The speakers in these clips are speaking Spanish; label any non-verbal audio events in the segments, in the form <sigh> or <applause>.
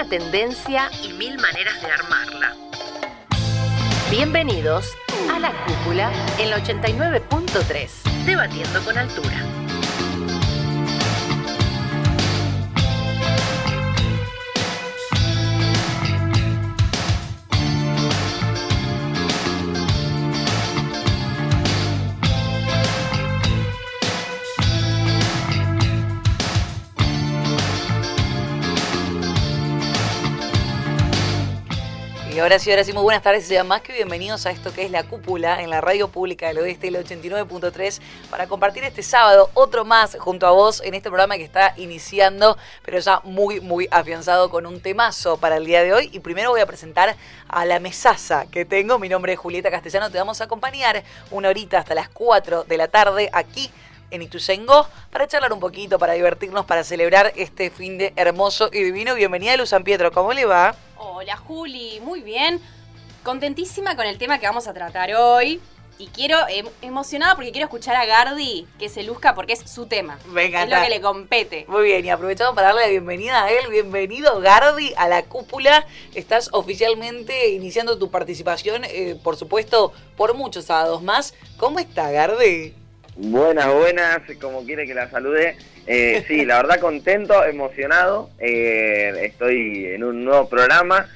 una tendencia y mil maneras de armarla. Bienvenidos a La Cúpula en la 89.3, debatiendo con altura. Ahora sí, ahora sí, muy buenas tardes, sean más que bienvenidos a esto que es La Cúpula en la Radio Pública del Oeste, el 89.3, para compartir este sábado otro más junto a vos en este programa que está iniciando, pero ya muy, muy afianzado con un temazo para el día de hoy. Y primero voy a presentar a la mesaza que tengo, mi nombre es Julieta Castellano, te vamos a acompañar una horita hasta las 4 de la tarde aquí en Ituzengo para charlar un poquito, para divertirnos, para celebrar este fin de hermoso y divino. Bienvenida Luz San Pietro, ¿cómo le va? Hola Juli, muy bien. Contentísima con el tema que vamos a tratar hoy. Y quiero, em, emocionada porque quiero escuchar a Gardi que se luzca porque es su tema. Venga, es lo que le compete. Muy bien, y aprovechamos para darle la bienvenida a él. Bienvenido, Gardi, a la cúpula. Estás oficialmente iniciando tu participación, eh, por supuesto, por muchos sábados más. ¿Cómo está, Gardi? Buenas, buenas, como quiere que la salude. Eh, sí, la verdad contento, emocionado. Eh, estoy en un nuevo programa.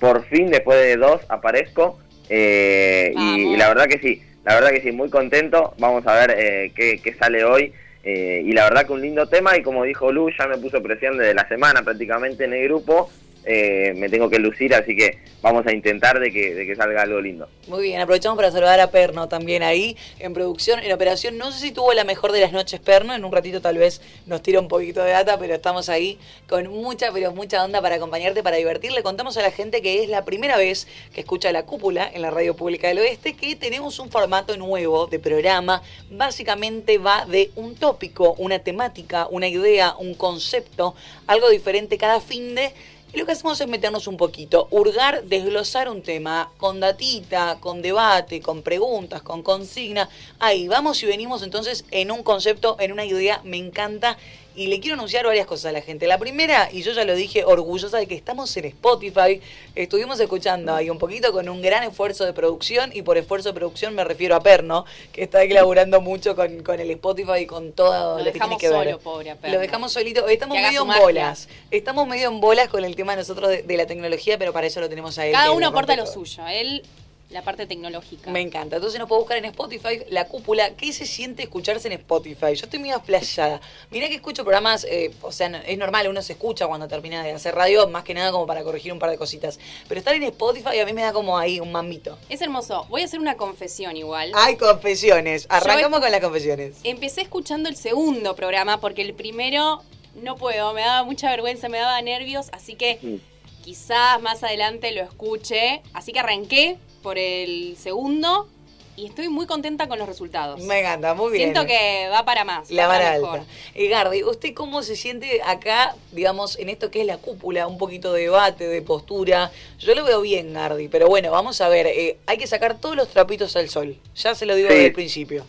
Por fin, después de dos, aparezco. Eh, y, la verdad que sí, la verdad que sí, muy contento. Vamos a ver qué, qué, sale hoy. y la verdad que un lindo tema. Y como dijo Lu, ya me puso presión desde la semana prácticamente en el grupo. Eh, me tengo que lucir, así que vamos a intentar de que, de que salga algo lindo. Muy bien, aprovechamos para saludar a Perno también ahí en producción, en operación. No sé si tuvo la mejor de las noches Perno, en un ratito tal vez nos tira un poquito de data, pero estamos ahí con mucha, pero mucha onda para acompañarte, para divertirle. Contamos a la gente que es la primera vez que escucha la cúpula en la radio pública del oeste, que tenemos un formato nuevo de programa. Básicamente va de un tópico, una temática, una idea, un concepto, algo diferente cada fin de lo que hacemos es meternos un poquito, hurgar, desglosar un tema con datita, con debate, con preguntas, con consigna. Ahí vamos y venimos entonces en un concepto, en una idea. Me encanta y le quiero anunciar varias cosas a la gente. La primera, y yo ya lo dije, orgullosa de que estamos en Spotify. Estuvimos escuchando ahí un poquito con un gran esfuerzo de producción, y por esfuerzo de producción me refiero a Perno, que está ahí laburando mucho con, con el Spotify y con todo lo, que tiene que ver. Pobre Lo dejamos solito. Estamos medio en bolas. Estamos medio en bolas con el tema nosotros de, la tecnología, pero para eso lo tenemos a él. Cada uno aporta lo suyo. Él la parte tecnológica. Me encanta. Entonces nos puede buscar en Spotify, la cúpula. ¿Qué se siente escucharse en Spotify? Yo estoy muy aflayada. Mirá que escucho programas, eh, o sea, es normal, uno se escucha cuando termina de hacer radio, más que nada como para corregir un par de cositas. Pero estar en Spotify a mí me da como ahí un mamito. Es hermoso. Voy a hacer una confesión igual. Hay confesiones. Arrancamos con las confesiones. Empecé escuchando el segundo programa porque el primero no puedo, me daba mucha vergüenza, me daba nervios, así que quizás más adelante lo escuche. Así que arranqué por el segundo y estoy muy contenta con los resultados. Me encanta, muy bien. Siento que va para más. La vara alta. Y Gardi, ¿usted cómo se siente acá, digamos, en esto que es la cúpula? Un poquito de debate, de postura. Yo lo veo bien, Gardi, pero bueno, vamos a ver. Eh, hay que sacar todos los trapitos al sol. Ya se lo digo desde el principio.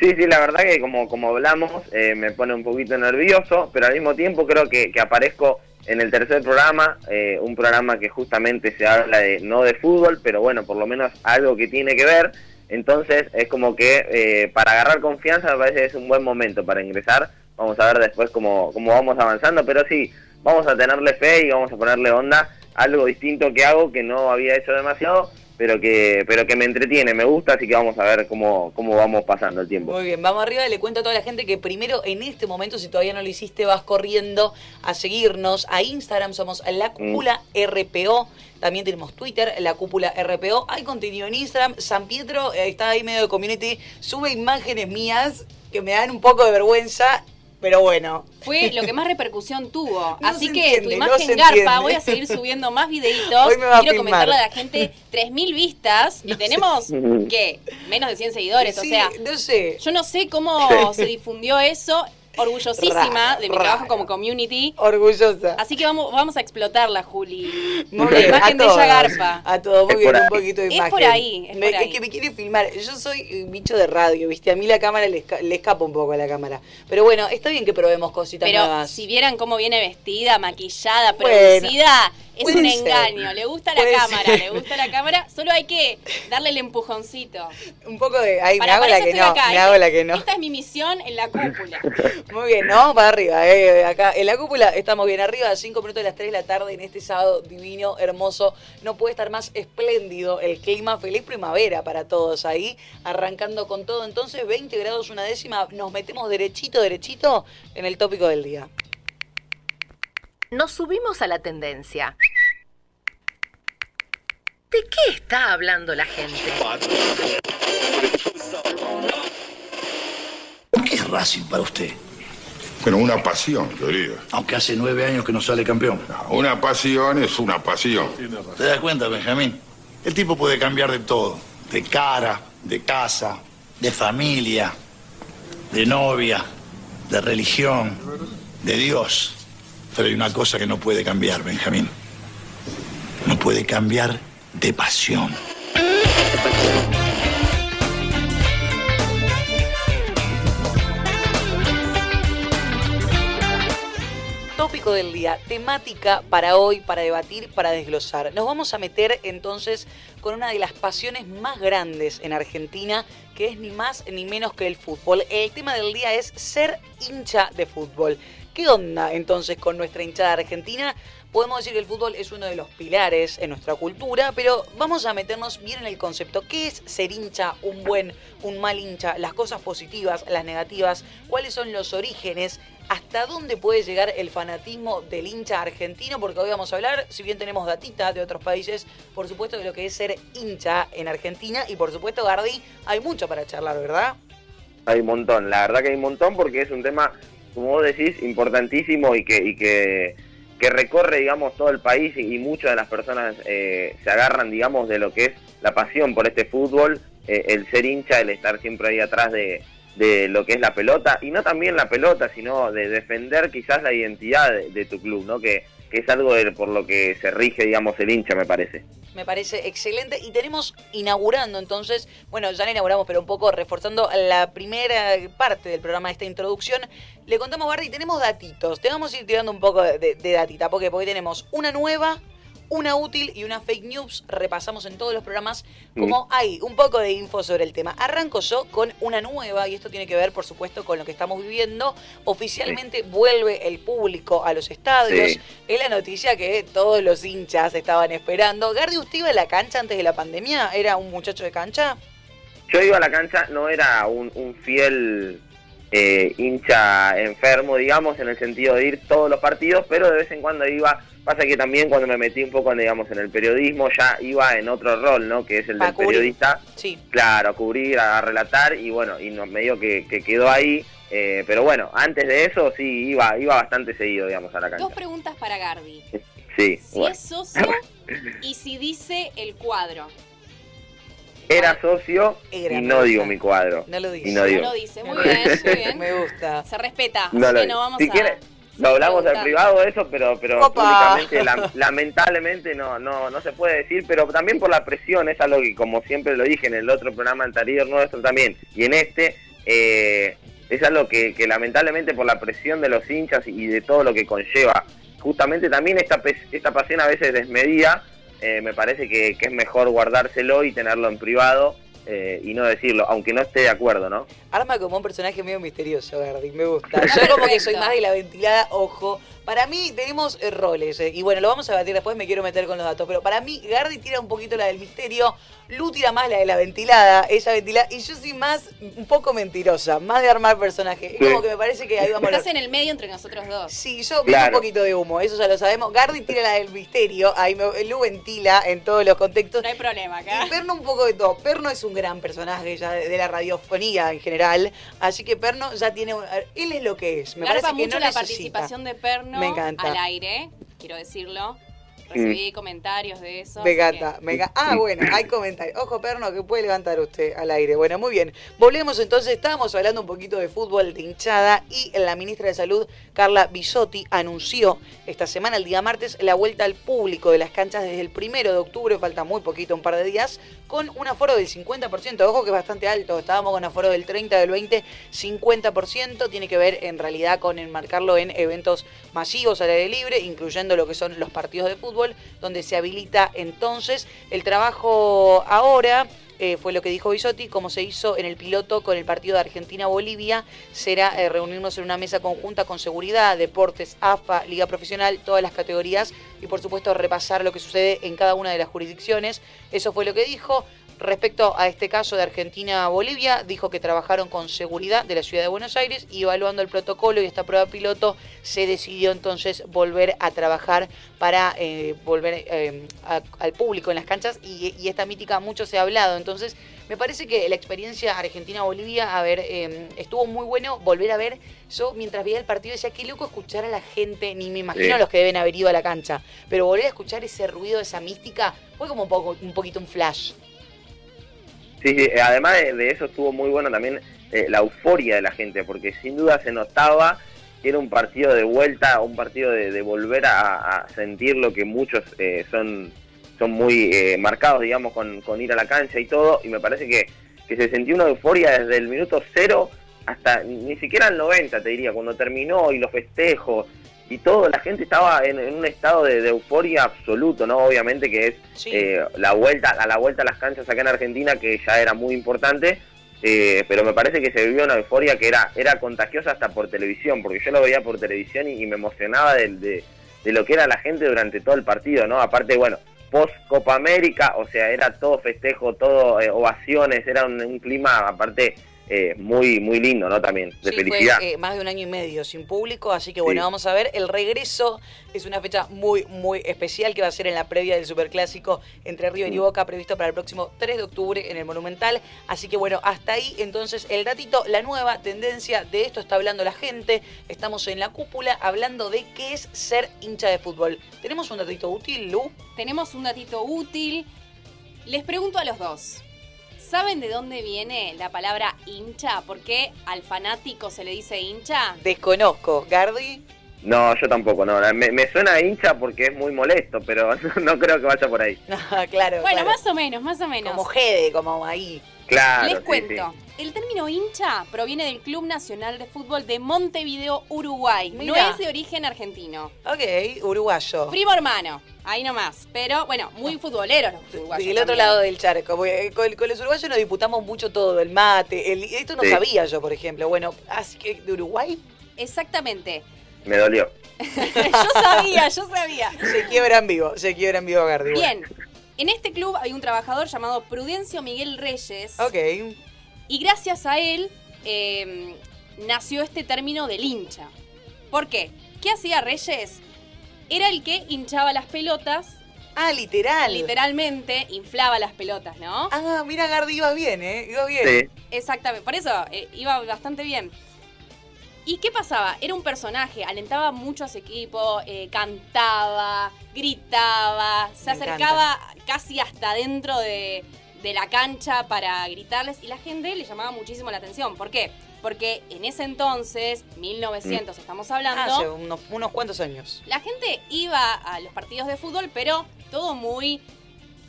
Sí, sí, la verdad que como, como hablamos, eh, me pone un poquito nervioso, pero al mismo tiempo creo que, que aparezco en el tercer programa, eh, un programa que justamente se habla de no de fútbol, pero bueno, por lo menos algo que tiene que ver. Entonces es como que eh, para agarrar confianza me parece que es un buen momento para ingresar. Vamos a ver después cómo, cómo vamos avanzando, pero sí, vamos a tenerle fe y vamos a ponerle onda. Algo distinto que hago que no había hecho demasiado pero que, pero que me entretiene, me gusta, así que vamos a ver cómo, cómo vamos pasando el tiempo. Muy bien, vamos arriba y le cuento a toda la gente que primero en este momento, si todavía no lo hiciste, vas corriendo a seguirnos a Instagram, somos la mm. cúpula RPO. También tenemos Twitter, la cúpula RPO. Hay contenido en Instagram. San Pietro eh, está ahí medio de community. Sube imágenes mías que me dan un poco de vergüenza pero bueno. Fue lo que más repercusión tuvo. <laughs> Así que tu imagen garpa, voy a seguir subiendo más videitos. Quiero comentarle a la gente <laughs> 3.000 vistas y tenemos, <laughs> ¿qué? Menos de 100 seguidores. o sea, no sé. yo no sé cómo se difundió eso. Orgullosísima de mi trabajo como community. Orgullosa. Así que vamos, vamos a explotarla, Juli. Muy la bien, imagen a de ella garpa. A todo, muy Es bien, por un ahí. poquito de Es imagen. por ahí, es Me- por ahí. que me quiere filmar. Yo soy un bicho de radio, ¿viste? A mí la cámara le, esca- le escapa un poco a la cámara. Pero bueno, está bien que probemos cositas Pero nuevas. si vieran cómo viene vestida, maquillada, Bueno, producida, es un ser. engaño. Le gusta la Puede cámara, ser. le gusta la cámara. Solo hay que darle el empujoncito. Un poco de. Ay, me Para, hago para la que no. acá. Me Esta- hago la que no. Esta es mi misión en la cúpula. <laughs> Muy bien, vamos para arriba. eh, acá en la cúpula estamos bien arriba, a 5 minutos de las 3 de la tarde en este sábado divino, hermoso. No puede estar más espléndido el clima. Feliz primavera para todos ahí, arrancando con todo. Entonces, 20 grados una décima, nos metemos derechito, derechito en el tópico del día. Nos subimos a la tendencia. ¿De qué está hablando la gente? ¿Qué es Racing para usted? Bueno, una pasión, querido. Aunque hace nueve años que no sale campeón. Una pasión es una pasión. ¿Te das cuenta, Benjamín? El tipo puede cambiar de todo. De cara, de casa, de familia, de novia, de religión, de Dios. Pero hay una cosa que no puede cambiar, Benjamín. No puede cambiar de pasión. Tópico del día, temática para hoy, para debatir, para desglosar. Nos vamos a meter entonces con una de las pasiones más grandes en Argentina, que es ni más ni menos que el fútbol. El tema del día es ser hincha de fútbol. ¿Qué onda entonces con nuestra hinchada argentina? Podemos decir que el fútbol es uno de los pilares en nuestra cultura, pero vamos a meternos bien en el concepto. ¿Qué es ser hincha, un buen, un mal hincha? Las cosas positivas, las negativas, cuáles son los orígenes, hasta dónde puede llegar el fanatismo del hincha argentino, porque hoy vamos a hablar, si bien tenemos datitas de otros países, por supuesto de lo que es ser hincha en Argentina, y por supuesto, Gardi, hay mucho para charlar, ¿verdad? Hay un montón, la verdad que hay un montón porque es un tema, como vos decís, importantísimo y que, y que, que recorre, digamos, todo el país y, y muchas de las personas eh, se agarran, digamos, de lo que es la pasión por este fútbol, eh, el ser hincha, el estar siempre ahí atrás de, de lo que es la pelota, y no también la pelota, sino de defender quizás la identidad de, de tu club, ¿no? Que, que es algo de- por lo que se rige, digamos, el hincha, me parece. Me parece excelente. Y tenemos inaugurando entonces, bueno, ya la inauguramos, pero un poco reforzando la primera parte del programa de esta introducción. Le contamos, Bardi, tenemos datitos. Te vamos a ir tirando un poco de, de- datita, porque, porque tenemos una nueva, una útil y una fake news. Repasamos en todos los programas como hay un poco de info sobre el tema. Arranco yo con una nueva, y esto tiene que ver, por supuesto, con lo que estamos viviendo. Oficialmente vuelve el público a los estadios. Sí. Es la noticia que todos los hinchas estaban esperando. Gardi, ¿usted iba a la cancha antes de la pandemia? ¿Era un muchacho de cancha? Yo iba a la cancha, no era un, un fiel eh, hincha enfermo, digamos, en el sentido de ir todos los partidos, pero de vez en cuando iba. Pasa que también cuando me metí un poco, digamos, en el periodismo, ya iba en otro rol, ¿no? Que es el del periodista. Sí. Claro, a cubrir, a relatar, y bueno, y no, medio que, que quedó ahí. eh, pero bueno, antes de eso sí iba, iba bastante seguido, digamos, a la Dos cancha. preguntas para Gardi. <laughs> Sí, Si bueno. es socio <laughs> y si dice el cuadro. Era socio Era, y no gusta. digo mi cuadro. No lo dice. Y no lo dice. Muy bien, muy bien. <laughs> Me gusta. Se respeta. No así lo que no vamos si a. quiere, lo hablamos preguntar. privado eso, pero pero Opa. públicamente lam- <laughs> lamentablemente no no no se puede decir, pero también por la presión, es algo que como siempre lo dije en el otro programa anterior nuestro también, y en este, eh, es algo que, que lamentablemente por la presión de los hinchas y de todo lo que conlleva, justamente también esta, esta pasión a veces desmedida, eh, me parece que, que es mejor guardárselo y tenerlo en privado. Eh, y no decirlo, aunque no esté de acuerdo, ¿no? Arma como un personaje medio misterioso, Gardi. Me gusta. Yo como que soy <laughs> más de la ventilada, ojo. Para mí tenemos roles, eh, y bueno, lo vamos a debatir después, me quiero meter con los datos, pero para mí Gardi tira un poquito la del misterio, Lu tira más la de la ventilada, ella ventilada, y yo soy más, un poco mentirosa, más de armar personaje. Es Sí. como que me parece que ahí vamos a Estás en el medio entre nosotros dos. Sí, yo veo Claro. un poquito de humo, eso ya lo sabemos. Gardi tira la del misterio, ahí me, Lu ventila en todos los contextos. No hay problema acá. Y Perno un poco de todo. Perno es un gran personaje ya de, de la radiofonía en general. Así que Perno ya tiene. un- Él es lo que es. Me Garpa parece que mucho no la necesita. participación de Perno Me encanta. al aire, quiero decirlo. Recibí comentarios de eso. Me encanta, que- me encanta. Ah, bueno, hay comentarios. Ojo, perno, que puede levantar usted al aire. Bueno, muy bien. Volvemos entonces, estábamos hablando un poquito de fútbol de hinchada y la ministra de Salud, Carla Bisotti, anunció esta semana, el día martes, la vuelta al público de las canchas desde el primero de octubre, falta muy poquito, un par de días, con un aforo del 50%. Ojo que es bastante alto, estábamos con aforo del 30, del 20, 50%. Tiene que ver en realidad con enmarcarlo en eventos masivos al aire libre, incluyendo lo que son los partidos de fútbol, donde se habilita entonces el trabajo ahora. eh, fue lo que dijo Bisotti, como se hizo en el piloto con el partido de Argentina-Bolivia, será eh, reunirnos en una mesa conjunta con seguridad, deportes, AFA, Liga Profesional, todas las categorías y por supuesto repasar lo que sucede en cada una de las jurisdicciones. Eso fue lo que dijo. Respecto a este caso de Argentina-Bolivia, dijo que trabajaron con seguridad de la ciudad de Buenos Aires y evaluando el protocolo y esta prueba piloto se decidió entonces volver a trabajar para eh, volver eh, a- al público en las canchas y, y esta mítica mucho se ha hablado. Entonces, me parece que la experiencia Argentina-Bolivia, a ver, eh, estuvo muy bueno volver a ver. Yo mientras veía el partido decía, qué loco escuchar a la gente, ni me imagino Sí. a los que deben haber ido a la cancha, pero volver a escuchar ese ruido, esa mística, fue como un, poco, un poquito un flash. Sí, eh, además de, de eso estuvo muy bueno también eh, la euforia de la gente, porque sin duda se notaba que era un partido de vuelta, un partido de, de volver a, a sentir lo que muchos eh, son, son muy eh, marcados, digamos, con, con ir a la cancha y todo, y me parece que, que se sentía una euforia desde el minuto cero hasta ni siquiera el 90, te diría, cuando terminó y los festejos y todo, la gente estaba en, en un estado de, de euforia absoluto, ¿no? Obviamente que es Sí. eh, la vuelta a la vuelta a las canchas acá en Argentina que ya era muy importante eh, pero me parece que se vivió una euforia que era era contagiosa hasta por televisión porque yo lo veía por televisión y, y me emocionaba de, de, de lo que era la gente durante todo el partido no aparte bueno post Copa América o sea era todo festejo todo eh, ovaciones era un, un clima aparte eh, muy muy lindo no también de Sí, felicidad Fue, eh, más de un año y medio sin público, así que bueno, Sí. vamos a ver. El regreso es una fecha muy, muy especial que va a ser en la previa del Superclásico entre River y. Boca, previsto para el próximo 3 de octubre en el Monumental. Así que bueno, hasta ahí entonces el datito, la nueva tendencia de esto está hablando la gente. Estamos en la cúpula hablando de qué es ser hincha de fútbol. ¿Tenemos un datito útil, Lu? Tenemos un datito útil. Les pregunto a los dos. ¿Saben de dónde viene la palabra hincha? ¿Por qué al fanático se le dice hincha? Desconozco. ¿Gardi? No yo tampoco no me, me suena hincha porque es muy molesto pero <laughs> no creo que vaya por ahí <laughs> Ah, claro. Bueno, claro. más o menos, más o menos. Como Gede, como ahí. claro Les sí, cuento. sí. El término hincha proviene del Club Nacional de Fútbol de Montevideo, Uruguay. No es de origen argentino. Ok, uruguayo. Primo hermano, ahí nomás. Pero bueno, muy futboleros los uruguayos. Del otro también. lado del charco. porque Con, con los uruguayos nos disputamos mucho todo, el mate. el- esto no Sí. sabía yo, por ejemplo. Bueno, así que de Uruguay Exactamente. Me dolió <laughs> yo sabía, yo sabía. se quiebra en vivo, se quiebra en vivo Gardi. Bien. En este club hay un trabajador llamado Prudencio Miguel Reyes. Ok. Y gracias a él eh, nació este término del hincha. ¿Por qué? ¿Qué hacía Reyes? Era el que hinchaba las pelotas, Ah, literal. literalmente inflaba las pelotas, ¿no? Ah, mira, Gardi, ibas bien, ¿eh? Ibas bien. sí Exactamente, por eso eh, iba bastante bien. ¿Y qué pasaba? Era un personaje, alentaba mucho a su equipo, eh, cantaba, gritaba, se Me acercaba casi hasta dentro de, de la cancha para gritarles y la gente le llamaba muchísimo la atención. ¿Por qué? Porque en ese entonces, 1900 estamos hablando, Hace unos, unos cuantos años. la gente iba a los partidos de fútbol, pero todo muy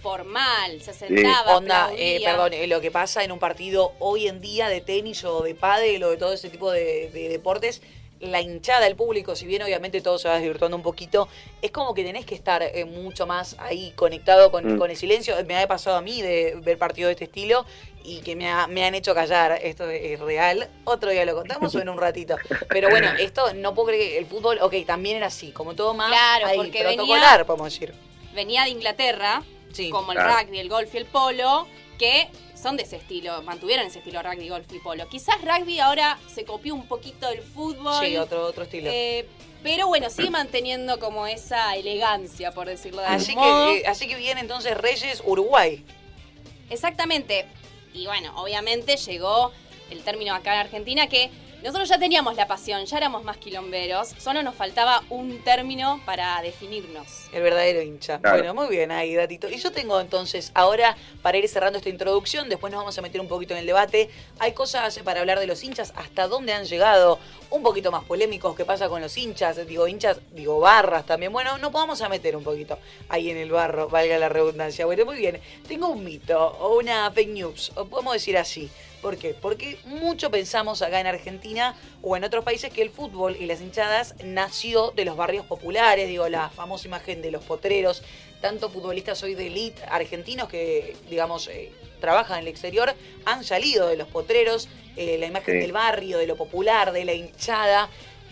formal, se sentaba, Onda, eh, perdón, eh, lo que pasa en un partido hoy en día de tenis o de pádel o de todo ese tipo de, de deportes, la hinchada, el público, si bien obviamente todo se va desvirtuando un poquito, es como que tenés que estar eh, mucho más ahí conectado con, Mm. con el silencio. Me ha pasado a mí de ver partidos de este estilo y que me, ha- me han hecho callar. Esto es real. Otro día lo contamos o en un ratito. Pero bueno, <laughs> esto no puedo creer que el fútbol, ok, también era así, como todo más Claro, ahí, porque protocolar, venía- podemos decir. venía de Inglaterra, Sí, como el claro. rugby, el golf y el polo, que son de ese estilo, mantuvieron ese estilo rugby, golf y polo. Quizás rugby ahora se copió un poquito del fútbol. Sí, otro, otro estilo. eh, pero bueno, sigue manteniendo como esa elegancia, por decirlo de algún Así modo. que, eh, así que viene entonces Reyes Uruguay. Exactamente. Y bueno, obviamente llegó el término acá en Argentina que Nosotros ya teníamos la pasión, ya éramos más quilomberos, solo nos faltaba un término para definirnos. El verdadero hincha. Claro. Bueno, muy bien ahí, datito. Y yo tengo entonces, ahora, para ir cerrando esta introducción, después nos vamos a meter un poquito en el debate. Hay cosas para hablar de los hinchas, hasta dónde han llegado, un poquito más polémicos, qué pasa con los hinchas, digo hinchas, digo barras también. Bueno, nos vamos a meter un poquito ahí en el barro, valga la redundancia. Bueno, muy bien. Tengo un mito o una fake news, o podemos decir así. ¿Por qué? Porque mucho pensamos acá en Argentina o en otros países que el fútbol y las hinchadas nació de los barrios populares, digo, la famosa imagen de los potreros, tanto futbolistas hoy de elite argentinos que, digamos, eh, trabajan en el exterior, han salido de los potreros, eh, la imagen Sí. del barrio, de lo popular, de la hinchada,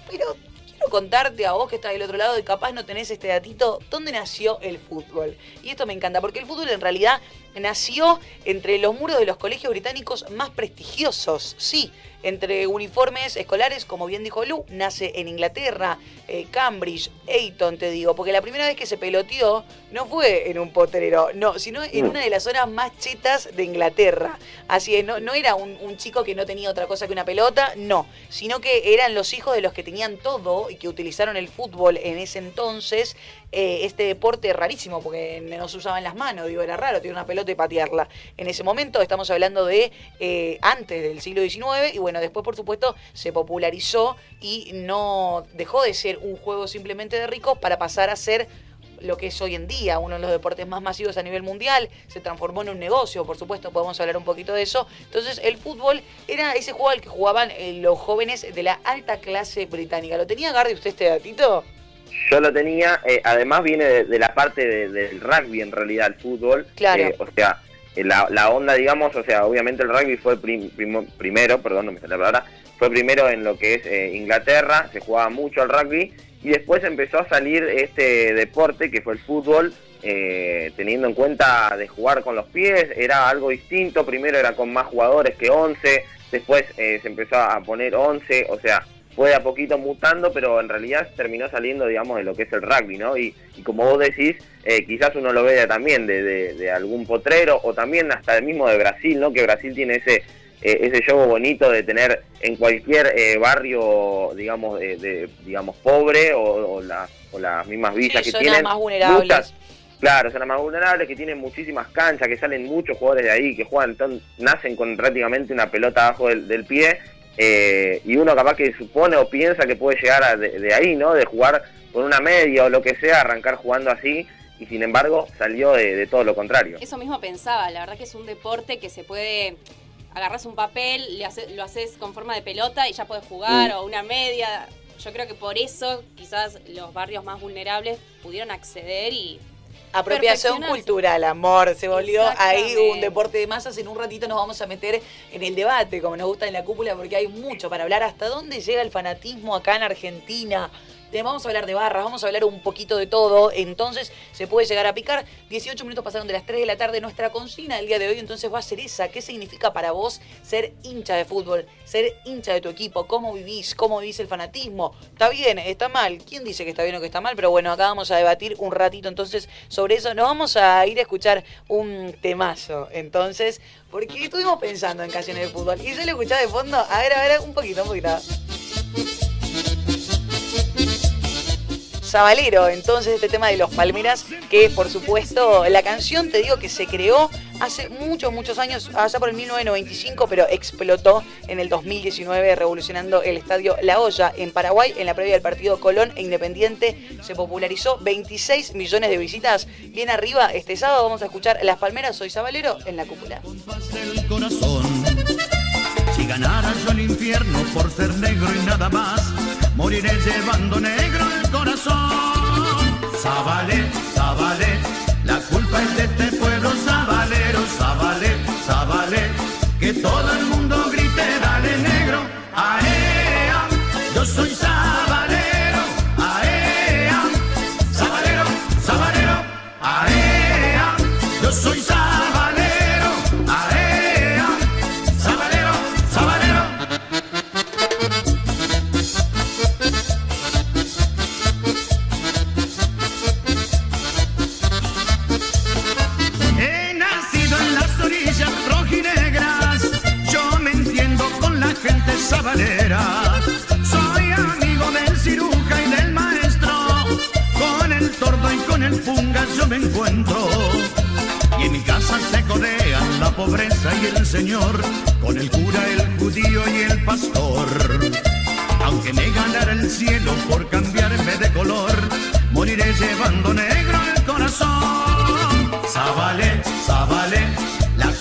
pero quiero contarte a vos que estás del otro lado y capaz no tenés este datito, ¿dónde nació el fútbol? Y esto me encanta, porque el fútbol en realidad nació entre los muros de los colegios británicos más prestigiosos, sí, entre uniformes escolares, como bien dijo Lu, nace en Inglaterra, eh, Cambridge, Eton, te digo, porque la primera vez que se peloteó no fue en un potrero, no, sino en una de las zonas más chetas de Inglaterra. Así es, no, no era un, un chico que no tenía otra cosa que una pelota, no, sino que eran los hijos de los que tenían todo y que utilizaron el fútbol en ese entonces, eh, este deporte rarísimo, porque no se usaban las manos, digo, era raro tener una pelota y patearla. En ese momento estamos hablando de eh, antes del siglo XIX y bueno, después por supuesto se popularizó y no dejó de ser un juego simplemente de ricos para pasar a ser lo que es hoy en día, uno de los deportes más masivos a nivel mundial, se transformó en un negocio, por supuesto, podemos hablar un poquito de eso. Entonces, el fútbol era ese juego al que jugaban eh, los jóvenes de la alta clase británica. ¿Lo tenía Gardi usted este datito? Yo lo tenía, eh, además viene de, de la parte de- del rugby en realidad, el fútbol. Claro. Eh, o sea, eh, la, la onda, digamos, o sea, obviamente el rugby fue prim- primero, perdón, no me sale la palabra, fue primero en lo que es eh, Inglaterra, se jugaba mucho al rugby, y después empezó a salir este deporte que fue el fútbol, eh, teniendo en cuenta de jugar con los pies, era algo distinto, primero era con más jugadores que 11, después eh, se empezó a poner 11, o sea, fue a poquito mutando, pero en realidad terminó saliendo, digamos, de lo que es el rugby, ¿no? Y, y como vos decís, eh, quizás uno lo vea también de, de- de algún potrero o también hasta el mismo de Brasil, ¿no? Que Brasil tiene ese eh, ese juego bonito de tener en cualquier eh, barrio, digamos, de, de- digamos pobre o, o, la- o las mismas villas Sí, que tienen más vulnerables. muchas- Claro, son las más vulnerables, que tienen muchísimas canchas, que salen muchos jugadores de ahí, que juegan, ton- nacen con prácticamente una pelota abajo del, del pie, eh, y uno capaz que supone o piensa que puede llegar a de, de ahí, ¿no? De jugar con una media o lo que sea, arrancar jugando así, y sin embargo salió de, de todo lo contrario. Eso mismo pensaba, la verdad que es un deporte que se puede agarras un papel, le hace- lo haces con forma de pelota y ya puedes jugar Mm. o una media. Yo creo que por eso quizás los barrios más vulnerables pudieron acceder y Apropiación cultural, amor. Se volvió ahí un deporte de masas. En un ratito nos vamos a meter en el debate, como nos gusta en la cúpula, porque hay mucho para hablar. ¿Hasta dónde llega el fanatismo acá en Argentina? Te- Vamos a hablar de barras, vamos a hablar un poquito de todo. Entonces se puede llegar a picar. 18 minutos pasaron de las 3 de la tarde. Nuestra consigna del día de hoy entonces va a ser esa. ¿Qué significa para vos ser hincha de fútbol? Ser hincha de tu equipo. ¿Cómo vivís? ¿Cómo vivís el fanatismo? ¿Está bien? ¿Está mal? ¿Quién dice que está bien o que está mal? Pero bueno, acá vamos a debatir un ratito entonces sobre eso. Nos vamos a ir a escuchar un temazo. Entonces, porque estuvimos pensando en canciones de fútbol. Y yo lo escuchaba de fondo. A ver, a ver, un poquito, un poquito. Sabalero, entonces este tema de los Palmeras, que por supuesto la canción te digo que se creó hace muchos, muchos años, allá por el 1995, pero explotó en el 2019 revolucionando el estadio La Hoya en Paraguay en la previa del partido Colón e Independiente. Se popularizó 26 millones de visitas. Bien arriba, este sábado vamos a escuchar Las Palmeras, soy Sabalero en la cúpula. Si yo el infierno por ser negro y nada más, moriré llevando negro el corazón. Zabalé, Zabalé, la culpa es de este pueblo sabalero, Zabalé, Zabalé, que todo el mundo grite, dale negro, aea, yo soy sabalero, Soy amigo del ciruja y del maestro. Con el tordo y con el funga yo me encuentro. Y en mi casa se codean la pobreza y el señor. Con el cura, el judío y el pastor. Aunque me ganara el cielo por cambiarme de color, moriré llevando negro el corazón. Zabale, zabale, la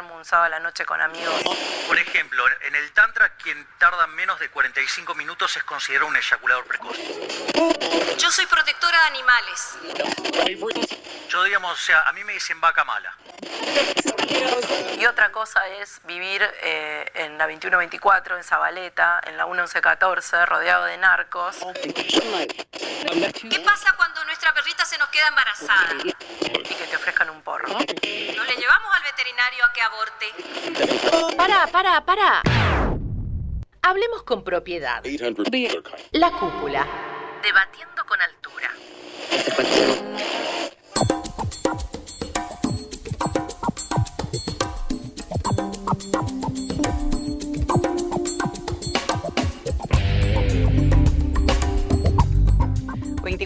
un sábado a la noche con amigos. Por ejemplo, en el Tantra, quien tarda menos de 45 minutos es considerado un eyaculador precoz. Yo soy protectora de animales. Yo, digamos, o sea, a mí me dicen vaca mala. Y otra cosa es vivir eh, en la 2124, en Zabaleta, en la 1114, rodeado de narcos. ¿Qué pasa cuando nuestra perrita se nos queda embarazada? Y que te ofrezcan un porro. ¿No le llevamos al veterinario a que aborte? Para, para, para. Hablemos con propiedad. La cúpula. Debatiendo con altura.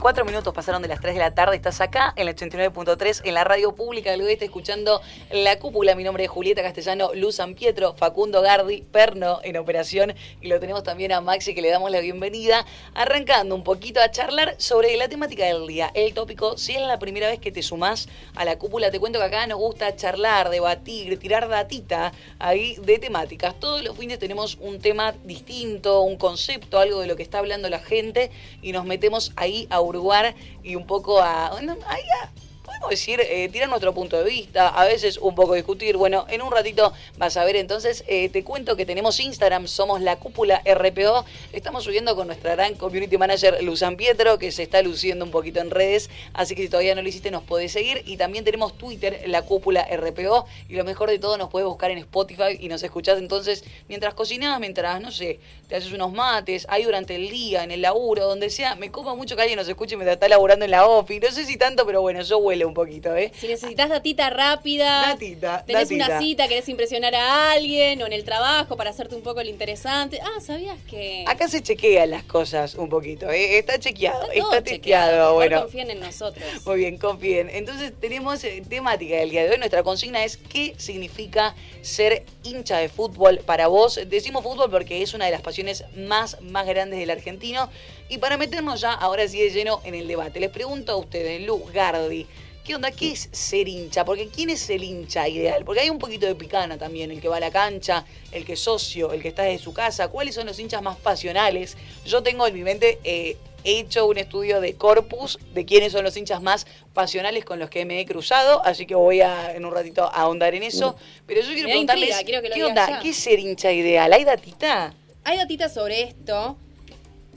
24 minutos pasaron de las 3 de la tarde. Estás acá en la 89.3 en la radio pública del oeste escuchando La Cúpula. Mi nombre es Julieta Castellano, Luz San Pietro, Facundo Gardi, Perno en operación. Y lo tenemos también a Maxi que le damos la bienvenida. Arrancando un poquito a charlar sobre la temática del día. El tópico, si es la primera vez que te sumás a La Cúpula, te cuento que acá nos gusta charlar, debatir, tirar datita ahí de temáticas. Todos los fines tenemos un tema distinto, un concepto, algo de lo que está hablando la gente y nos metemos ahí a hurgar y un poco a... a- podemos decir, eh, tirar nuestro punto de vista, a veces un poco discutir. Bueno, en un ratito vas a ver entonces, eh, te cuento que tenemos Instagram, somos la cúpula RPO, estamos subiendo con nuestra gran community manager Luzan Pietro, que se está luciendo un poquito en redes, así que si todavía no lo hiciste nos podés seguir. Y también tenemos Twitter, la cúpula RPO, y lo mejor de todo nos puedes buscar en Spotify y nos escuchás entonces mientras cocinás, mientras, no sé, te haces unos mates, ahí durante el día, en el laburo, donde sea. Me copa mucho que alguien nos escuche mientras está laburando en la OFI. No sé si tanto, pero bueno, yo un poquito, ¿eh? Si necesitas datita rápida, Datita, tenés datita. una cita, querés impresionar a alguien o en el trabajo para hacerte un poco el interesante. Ah, ¿sabías que...? Acá se chequean las cosas un poquito, ¿eh? Está chequeado, Está está, todo testeado, chequeado, bueno. confíen en nosotros. Muy bien, confíen. Entonces tenemos eh, temática del día de hoy. Nuestra consigna es ¿qué significa ser hincha de fútbol para vos? Decimos fútbol porque es una de las pasiones más, más grandes del argentino. Y para meternos ya ahora sí de lleno en el debate, les pregunto a ustedes, Lu Gardi, ¿qué onda? ¿Qué es ser hincha? Porque ¿quién es el hincha ideal? Porque hay un poquito de picana también, el que va a la cancha, el que es socio, el que está desde su casa. ¿Cuáles son los hinchas más pasionales? Yo tengo en mi mente... eh, he hecho un estudio de corpus de quiénes son los hinchas más pasionales con los que me he cruzado, así que voy a en un ratito a ahondar en eso. Pero yo quiero Me preguntarles, intriga, ¿qué onda? ya. ¿Qué es ser hincha ideal? ¿Hay datita? Hay datitas sobre esto.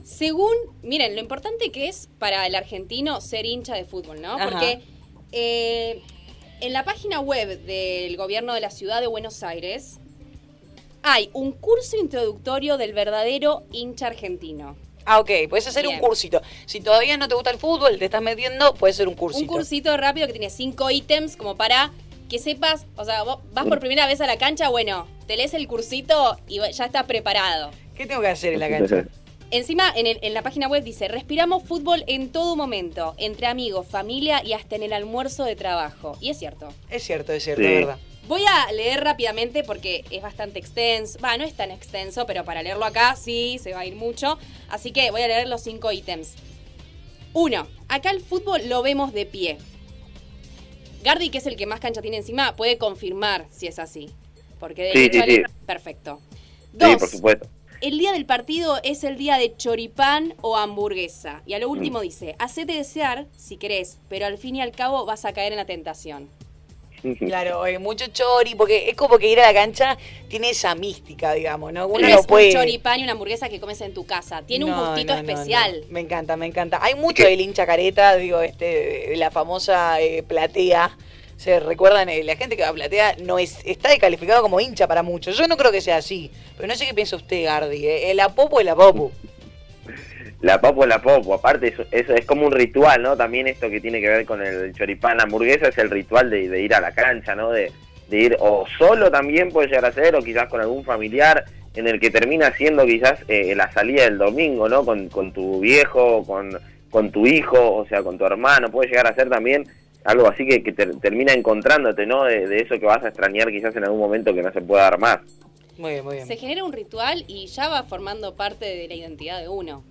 Según, miren, lo importante que es para el argentino ser hincha de fútbol, ¿no? Ajá. Porque eh, en la página web del gobierno de la ciudad de Buenos Aires hay un curso introductorio del verdadero hincha argentino. Ah, ok, puedes hacer Bien. un cursito. Si todavía no te gusta el fútbol, te estás metiendo, puede ser un cursito. Un cursito rápido que tiene cinco ítems como para que sepas, o sea, vos vas por primera vez a la cancha, bueno, te lees el cursito y ya estás preparado. ¿Qué tengo que hacer en la cancha? <laughs> Encima, en, el- en la página web dice, respiramos fútbol en todo momento, entre amigos, familia y hasta en el almuerzo de trabajo. Y es cierto. Es cierto, es cierto, Sí. es verdad. Voy a leer rápidamente porque es bastante extenso. Va, no es tan extenso, pero para leerlo acá sí se va a ir mucho. Así que voy a leer los cinco ítems. Uno, acá el fútbol lo vemos de pie. Gardi, que es el que más cancha tiene encima, puede confirmar si es así. Porque de Sí, hecho sí, sí. Perfecto. Sí, Dos, por supuesto. El día del partido es el día de choripán o hamburguesa. Y a lo último Mm. dice, hacete desear si querés, pero al fin y al cabo vas a caer en la tentación. <laughs> Claro, mucho chori, porque es como que ir a la cancha tiene esa mística, digamos, ¿no? Uno No es puede. un choripán y una hamburguesa que comes en tu casa. Tiene un gustito no, no, especial. no. Me encanta, me encanta. Hay mucho del hincha careta, digo, este, la famosa eh, platea. Se recuerdan, la gente que va a platea no es, está descalificado como hincha para muchos. Yo no creo que sea así. Pero no sé qué piensa usted, Gardi. eh. El apopo es la popo. La popo la popo, aparte eso, eso es como un ritual, ¿no? También esto que tiene que ver con el choripán hamburguesa es el ritual de, ir a la cancha, ¿no? De, de ir o solo también puede llegar a ser, o quizás con algún familiar, en el que termina siendo quizás eh, la salida del domingo, ¿no? Con, con tu viejo, con, con tu hijo, o sea, con tu hermano, puede llegar a ser también algo así que, que ter- termina encontrándote, ¿no? De, de eso que vas a extrañar quizás en algún momento que no se pueda dar más. Muy bien, muy bien. Se genera un ritual y ya va formando parte de la identidad de uno.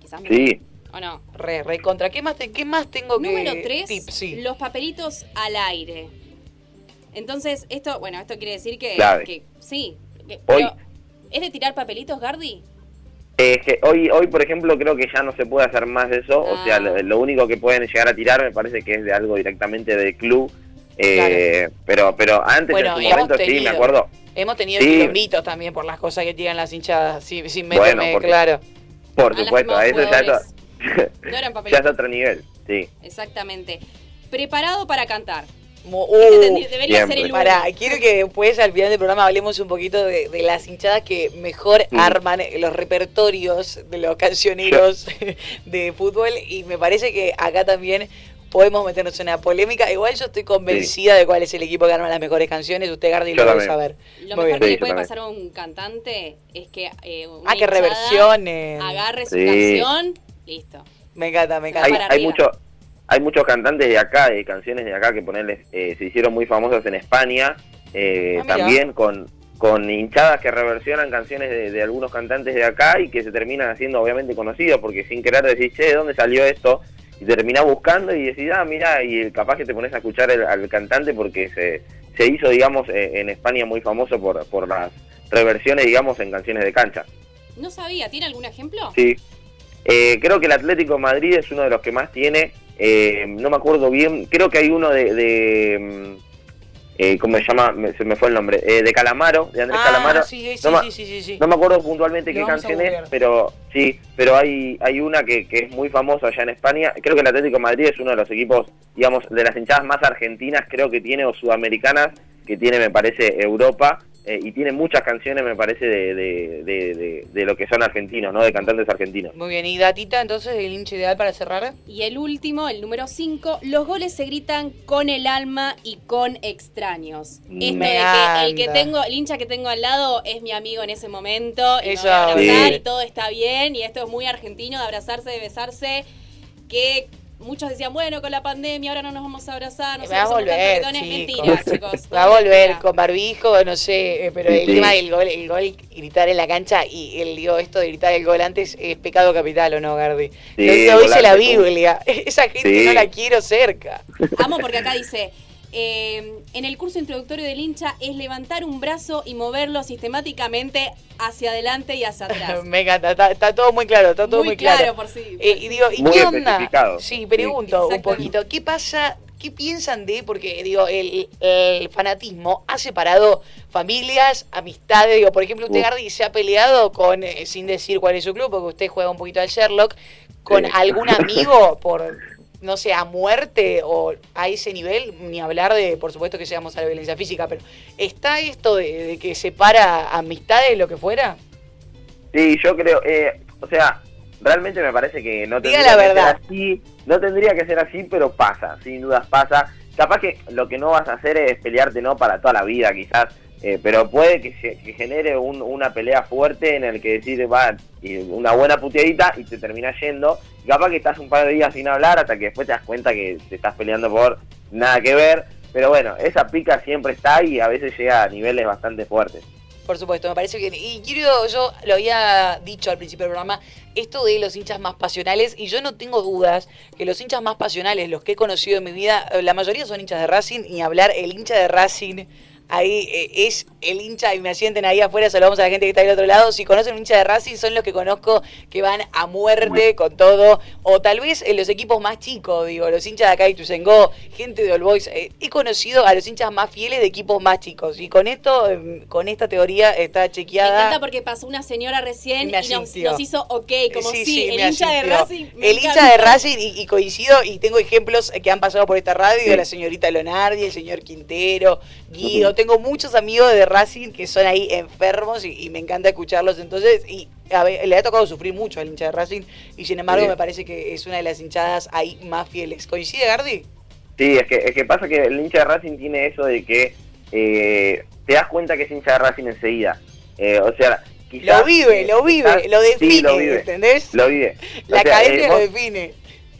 Quizás. Sí. ¿O no? Re, re contra. ¿Qué más, te- qué más tengo que Número tres? Sí. los papelitos al aire. Entonces, esto, bueno, esto quiere decir que, Clave. que sí. que- Hoy- pero, ¿Es de tirar papelitos, Gardi? Eh, que hoy, hoy, por ejemplo, creo que ya no se puede hacer más de eso. O sea, Ah. lo, lo único que pueden llegar a tirar me parece que es de algo directamente del club. Eh, pero, pero antes, Bueno, en su momento, sí, tenido- me acuerdo. Hemos tenido Sí. también por las cosas que tiran las hinchadas. Sí, sin meterme, Bueno, porque- claro. Por supuesto, eso ya, No eran <laughs> ya es otro nivel. Sí. Exactamente. Preparado para cantar. Uh, debería ser el. Pará, quiero que después al final del programa hablemos un poquito de, de las hinchadas que mejor Mm. arman los repertorios de los cancioneros <laughs> de fútbol y me parece que acá también podemos meternos en una polémica. Igual yo estoy convencida de cuál es el equipo que arma las mejores canciones. Usted, Gardi, lo debe saber. Lo Muy mejor bien. que Sí, le puede también. pasar a un cantante es que eh, una Ah, que hinchada reversionen. agarre su Sí. canción, listo. Me encanta, me encanta. Hay, mucho, hay muchos cantantes de acá, de canciones de acá, que ponerles, eh, se hicieron muy famosas en España, eh, Ah, también con, con hinchadas que reversionan canciones de, de algunos cantantes de acá y que se terminan haciendo obviamente conocidos, porque sin querer decís, che, ¿de dónde salió esto? Y terminás buscando y decís, ah, mira, y capaz que te pones a escuchar el- al cantante porque se, se hizo, digamos, eh, en España muy famoso por, por las reversiones, digamos, en canciones de cancha. No sabía, ¿tiene algún ejemplo? Sí. Eh, creo que el Atlético de Madrid es uno de los que más tiene. Eh, no me acuerdo bien. Creo que hay uno de. de mm, eh, ¿Cómo se llama? Me- se me fue el nombre. Eh, de Calamaro, de Andrés Ah, Calamaro. sí, sí, no, sí, sí, no me acuerdo puntualmente Lo qué canción es, pero sí, pero hay hay una que, que es muy famosa allá en España. Creo que el Atlético de Madrid es uno de los equipos, digamos, de las hinchadas más argentinas, creo que tiene, o sudamericanas, que tiene, me parece, Europa. Eh, y tiene muchas canciones, me parece, de, de, de, de- de lo que son argentinos, ¿no? De cantantes argentinos. Muy bien, y datita entonces el hincha ideal para cerrar. Y el último, el número 5, los goles se gritan con el alma y con extraños. Esto Me de que el que tengo, el hincha que tengo al lado es mi amigo en ese momento y Eso, me voy a abrazar sí. y todo está bien y esto es muy argentino de abrazarse, de besarse, que muchos decían, bueno, con la pandemia ahora no nos vamos a abrazar, no Va a volver. Mentira, chicos. Va a volver con barbijo, no sé, eh, pero el sí. tema del gol, el gol y gritar en la cancha y el digo esto de gritar el gol antes es pecado capital o no, Gardi. Sí, lo, dice la. Biblia. <laughs> Esa gente Sí. no la quiero cerca. Amo porque acá dice, eh, en el curso introductorio del hincha es levantar un brazo y moverlo sistemáticamente hacia adelante y hacia <laughs> atrás. Me encanta, está, está todo muy claro, está todo muy, Muy claro, claro. por sí. Eh, y digo, ¿y Muy qué onda? Sí, pregunto un poquito, ¿qué pasa? ¿Qué piensan de? Porque, digo, el, el fanatismo ha separado familias, amistades. Digo, por ejemplo, usted. Gardi, se ha peleado con, eh, sin decir cuál es su club, porque usted juega un poquito al Sherlock, con Sí. algún <laughs> amigo por, no sé, a muerte o a ese nivel, ni hablar de, por supuesto, que seamos a la violencia física, pero ¿está esto de, de que separa amistades, lo que fuera? Sí, yo creo, eh, o sea, realmente me parece que no Diga tendría la que verdad. ser así, no tendría que ser así, pero pasa, sin dudas pasa. Capaz que lo que no vas a hacer es pelearte no para toda la vida, quizás eh, pero puede que, genere una pelea fuerte en el que decir, va, una buena puteadita y te termina yendo. capaz que estás un par de días sin hablar hasta que después te das cuenta que te estás peleando por nada que ver. Pero bueno, esa pica siempre está y a veces llega a niveles bastante fuertes. Por supuesto, me parece que... Y quiero, yo lo había dicho al principio del programa, esto de los hinchas más pasionales, y yo no tengo dudas que los hinchas más pasionales, los que he conocido en mi vida, la mayoría son hinchas de Racing, y hablar el hincha de Racing ahí eh, es el hincha y me sienten ahí afuera, saludamos a la gente que está del otro lado. Si conocen un hincha de Racing, son los que conozco que van a muerte con todo. O tal vez en los equipos más chicos, digo, los hinchas de acá de Tuzengó, gente de All Boys. Eh, he conocido a los hinchas más fieles de equipos más chicos. Y con esto, em, con esta teoría está chequeada. Me encanta porque pasó una señora recién y nos, hizo ok, como si el hincha de Racing. el hincha de Racing, y, coincido, y tengo ejemplos que han pasado por esta radio, de la señorita Leonardi, el señor Quintero, Guido, tengo muchos amigos de Racing que son ahí enfermos y, me encanta escucharlos. Entonces, y le ha tocado sufrir mucho al hincha de Racing y sin embargo me parece que es una de las hinchadas ahí más fieles. ¿Coincide, Gardi? Sí, es que, es que pasa que el hincha de Racing tiene eso de que eh, te das cuenta que es hincha de Racing enseguida. Eh, o sea, Quizás, lo vive, lo vive, lo define, lo vive, ¿entendés? Lo vive. La academia eh, lo define.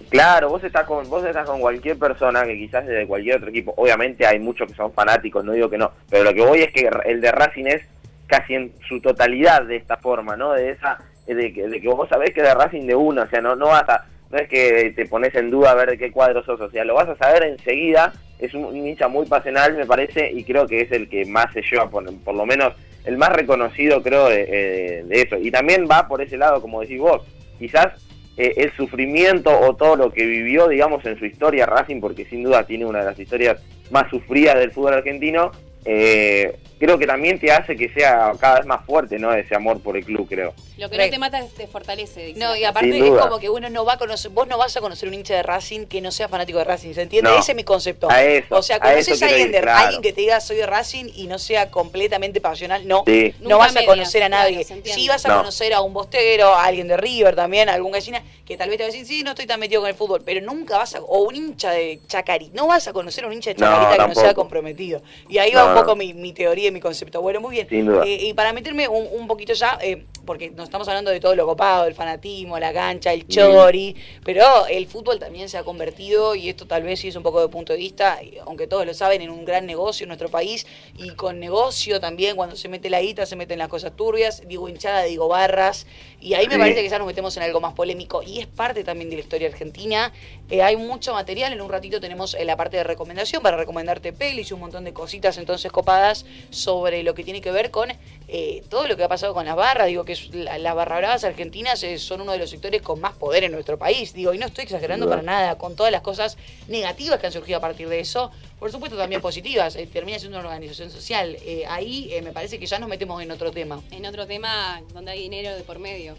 Claro, vos estás con vos estás con cualquier persona que quizás es de cualquier otro equipo. Obviamente hay muchos que son fanáticos, no digo que no, pero lo que voy es que el de Racing es casi en su totalidad de esta forma, ¿no? De esa de que, de que vos sabés que es de Racing de uno, o sea, no no vas a no es que te pones en duda a ver de qué cuadro sos, o sea, lo vas a saber enseguida. Es un, hincha muy pasional, me parece, y creo que es el que más se lleva, por, por lo menos el más reconocido, creo, de, de eso. Y también va por ese lado, como decís vos, quizás eh, el sufrimiento o todo lo que vivió, digamos, en su historia Racing, porque sin duda tiene una de las historias más sufridas del fútbol argentino, eh, creo que también te hace que sea cada vez más fuerte, ¿no? Ese amor por el club, creo. Lo que no te mata te fortalece. No, y aparte es como que uno no va a conocer, vos no vas a conocer un hincha de Racing que no sea fanático de Racing, ¿se entiende? Ese es mi concepto. o sea, conoces a, alguien, de, alguien que te diga soy de Racing y no sea completamente pasional, no. No vas a conocer a nadie. sí vas a conocer a un bostero, a alguien de River también, a algún gallina, que tal vez te va a decir, sí, no estoy tan metido con el fútbol, pero nunca vas a, o un hincha de Chacari, no vas a conocer a un hincha de Chacarita que no sea comprometido. Y ahí va un poco mi, mi teoría y mi concepto. Bueno, muy bien. Eh, y para meterme un, poquito ya, eh, porque nos estamos hablando de todo lo copado, el fanatismo, la cancha, el chori, pero el fútbol también se ha convertido, y esto tal vez sí es un poco de punto de vista, aunque todos lo saben, en un gran negocio en nuestro país, y con negocio también, cuando se mete la guita, se meten las cosas turbias, digo hinchada, digo barras, y ahí me parece que ya nos metemos en algo más polémico, y es parte también de la historia argentina. Eh, hay mucho material, en un ratito tenemos la parte de recomendación para recomendarte pelis y un montón de cositas entonces copadas sobre lo que tiene que ver con eh, todo lo que ha pasado con las barras, digo que las barra bravas argentinas eh, son uno de los sectores con más poder en nuestro país, digo, y no estoy exagerando para nada, con todas las cosas negativas que han surgido a partir de eso, por supuesto también positivas, eh, termina siendo una organización social, ahí me parece que ya nos metemos en otro tema. En otro tema donde hay dinero de por medio.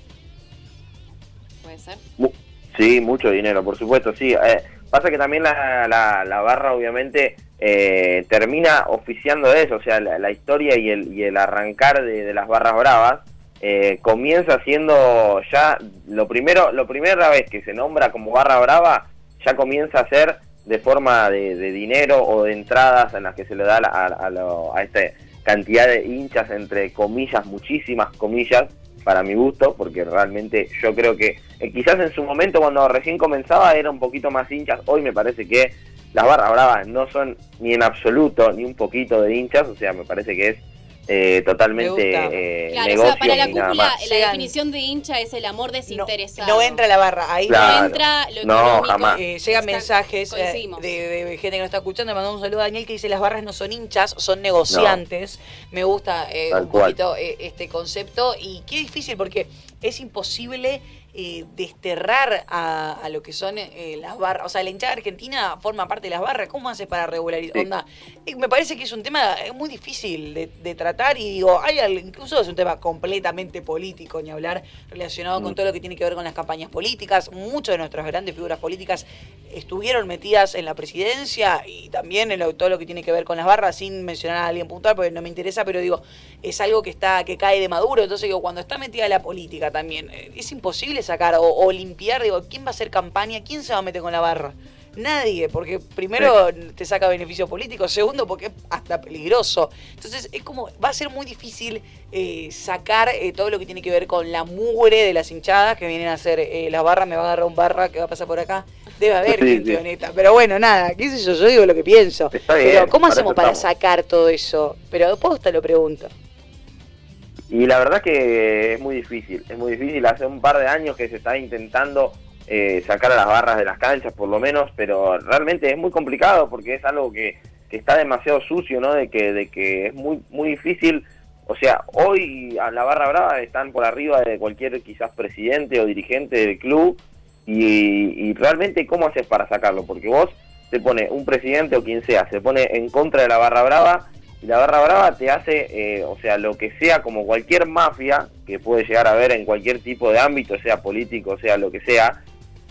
¿Puede ser? Sí, mucho dinero, por supuesto, sí. pasa que también la, la barra obviamente eh, termina oficiando eso, o sea, la, historia y el, y el arrancar de, las barras bravas eh, comienza siendo ya lo primero, la primera vez que se nombra como barra brava, ya comienza a ser de forma de, dinero o de entradas en las que se le da a, a, esta cantidad de hinchas, entre comillas, muchísimas comillas, para mi gusto, porque realmente yo creo que eh, quizás en su momento cuando recién comenzaba era un poquito más hinchas, hoy me parece que las barras bravas no son ni en absoluto ni un poquito de hinchas, o sea, me parece que es eh, totalmente eh, claro, o sea, para la cúpula la definición de hincha es el amor desinteresado. No, entra la barra, ahí no entra lo no, jamás. Eh, llegan mensajes eh, de, gente que nos está escuchando, le mandamos un saludo a Daniel que dice las barras no son hinchas, son negociantes. Me gusta un poquito este concepto. Y qué difícil porque es imposible eh, desterrar a, lo que son eh, las barras. O sea, la hinchada argentina forma parte de las barras. ¿Cómo hace para regularizar? Eh, me parece que es un tema muy difícil de, tratar y digo, hay incluso es un tema completamente político, ni hablar, relacionado con mm. todo lo que tiene que ver con las campañas políticas. Muchas de nuestras grandes figuras políticas estuvieron metidas en la presidencia y también en todo lo que tiene que ver con las barras, sin mencionar a alguien puntual, porque no me interesa, pero digo, es algo que está que cae de maduro. Entonces digo, cuando está metida la política también, es imposible sacar o, limpiar, digo, ¿quién va a hacer campaña? ¿Quién se va a meter con la barra? Nadie, porque primero te saca beneficio político, segundo porque es hasta peligroso. Entonces es como, va a ser muy difícil eh, sacar eh, todo lo que tiene que ver con la mugre de las hinchadas que vienen a hacer eh, las barras, me va a agarrar un barra que va a pasar por acá. Debe haber <laughs> Sí, gente sí. honesta, pero bueno, nada, qué sé yo, yo digo lo que pienso. Está bien, pero ¿cómo para hacemos para sacar todo eso? Pero posta lo pregunto. Y la verdad que es muy difícil, es muy difícil. Hace un par de años que se está intentando eh, sacar a las barras de las canchas, por lo menos, pero realmente es muy complicado porque es algo que, que está demasiado sucio, ¿no? De que, de que es muy, muy difícil. O sea, hoy a la barra brava están por arriba de cualquier quizás presidente o dirigente del club y, y realmente cómo haces para sacarlo, porque vos te pone un presidente o quien sea, se pone en contra de la barra brava y la barra brava te hace, eh, o sea, lo que sea, como cualquier mafia que puede llegar a haber en cualquier tipo de ámbito, sea político, sea lo que sea,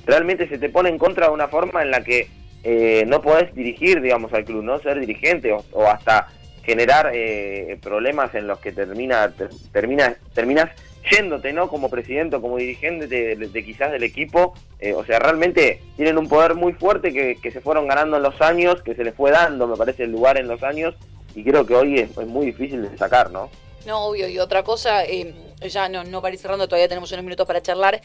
realmente se te pone en contra de una forma en la que eh, no podés dirigir, digamos, al club, no ser dirigente o, hasta generar eh, problemas en los que termina, ter- termina, terminas yéndote, ¿no? Como presidente o como dirigente de, de- quizás del equipo. Eh, o sea, realmente tienen un poder muy fuerte que se fueron ganando en los años, que se les fue dando, me parece, el lugar en los años, y creo que hoy es, es muy difícil de sacar, ¿no? No, obvio. Y otra cosa, eh, ya no, no para ir cerrando, todavía tenemos unos minutos para charlar.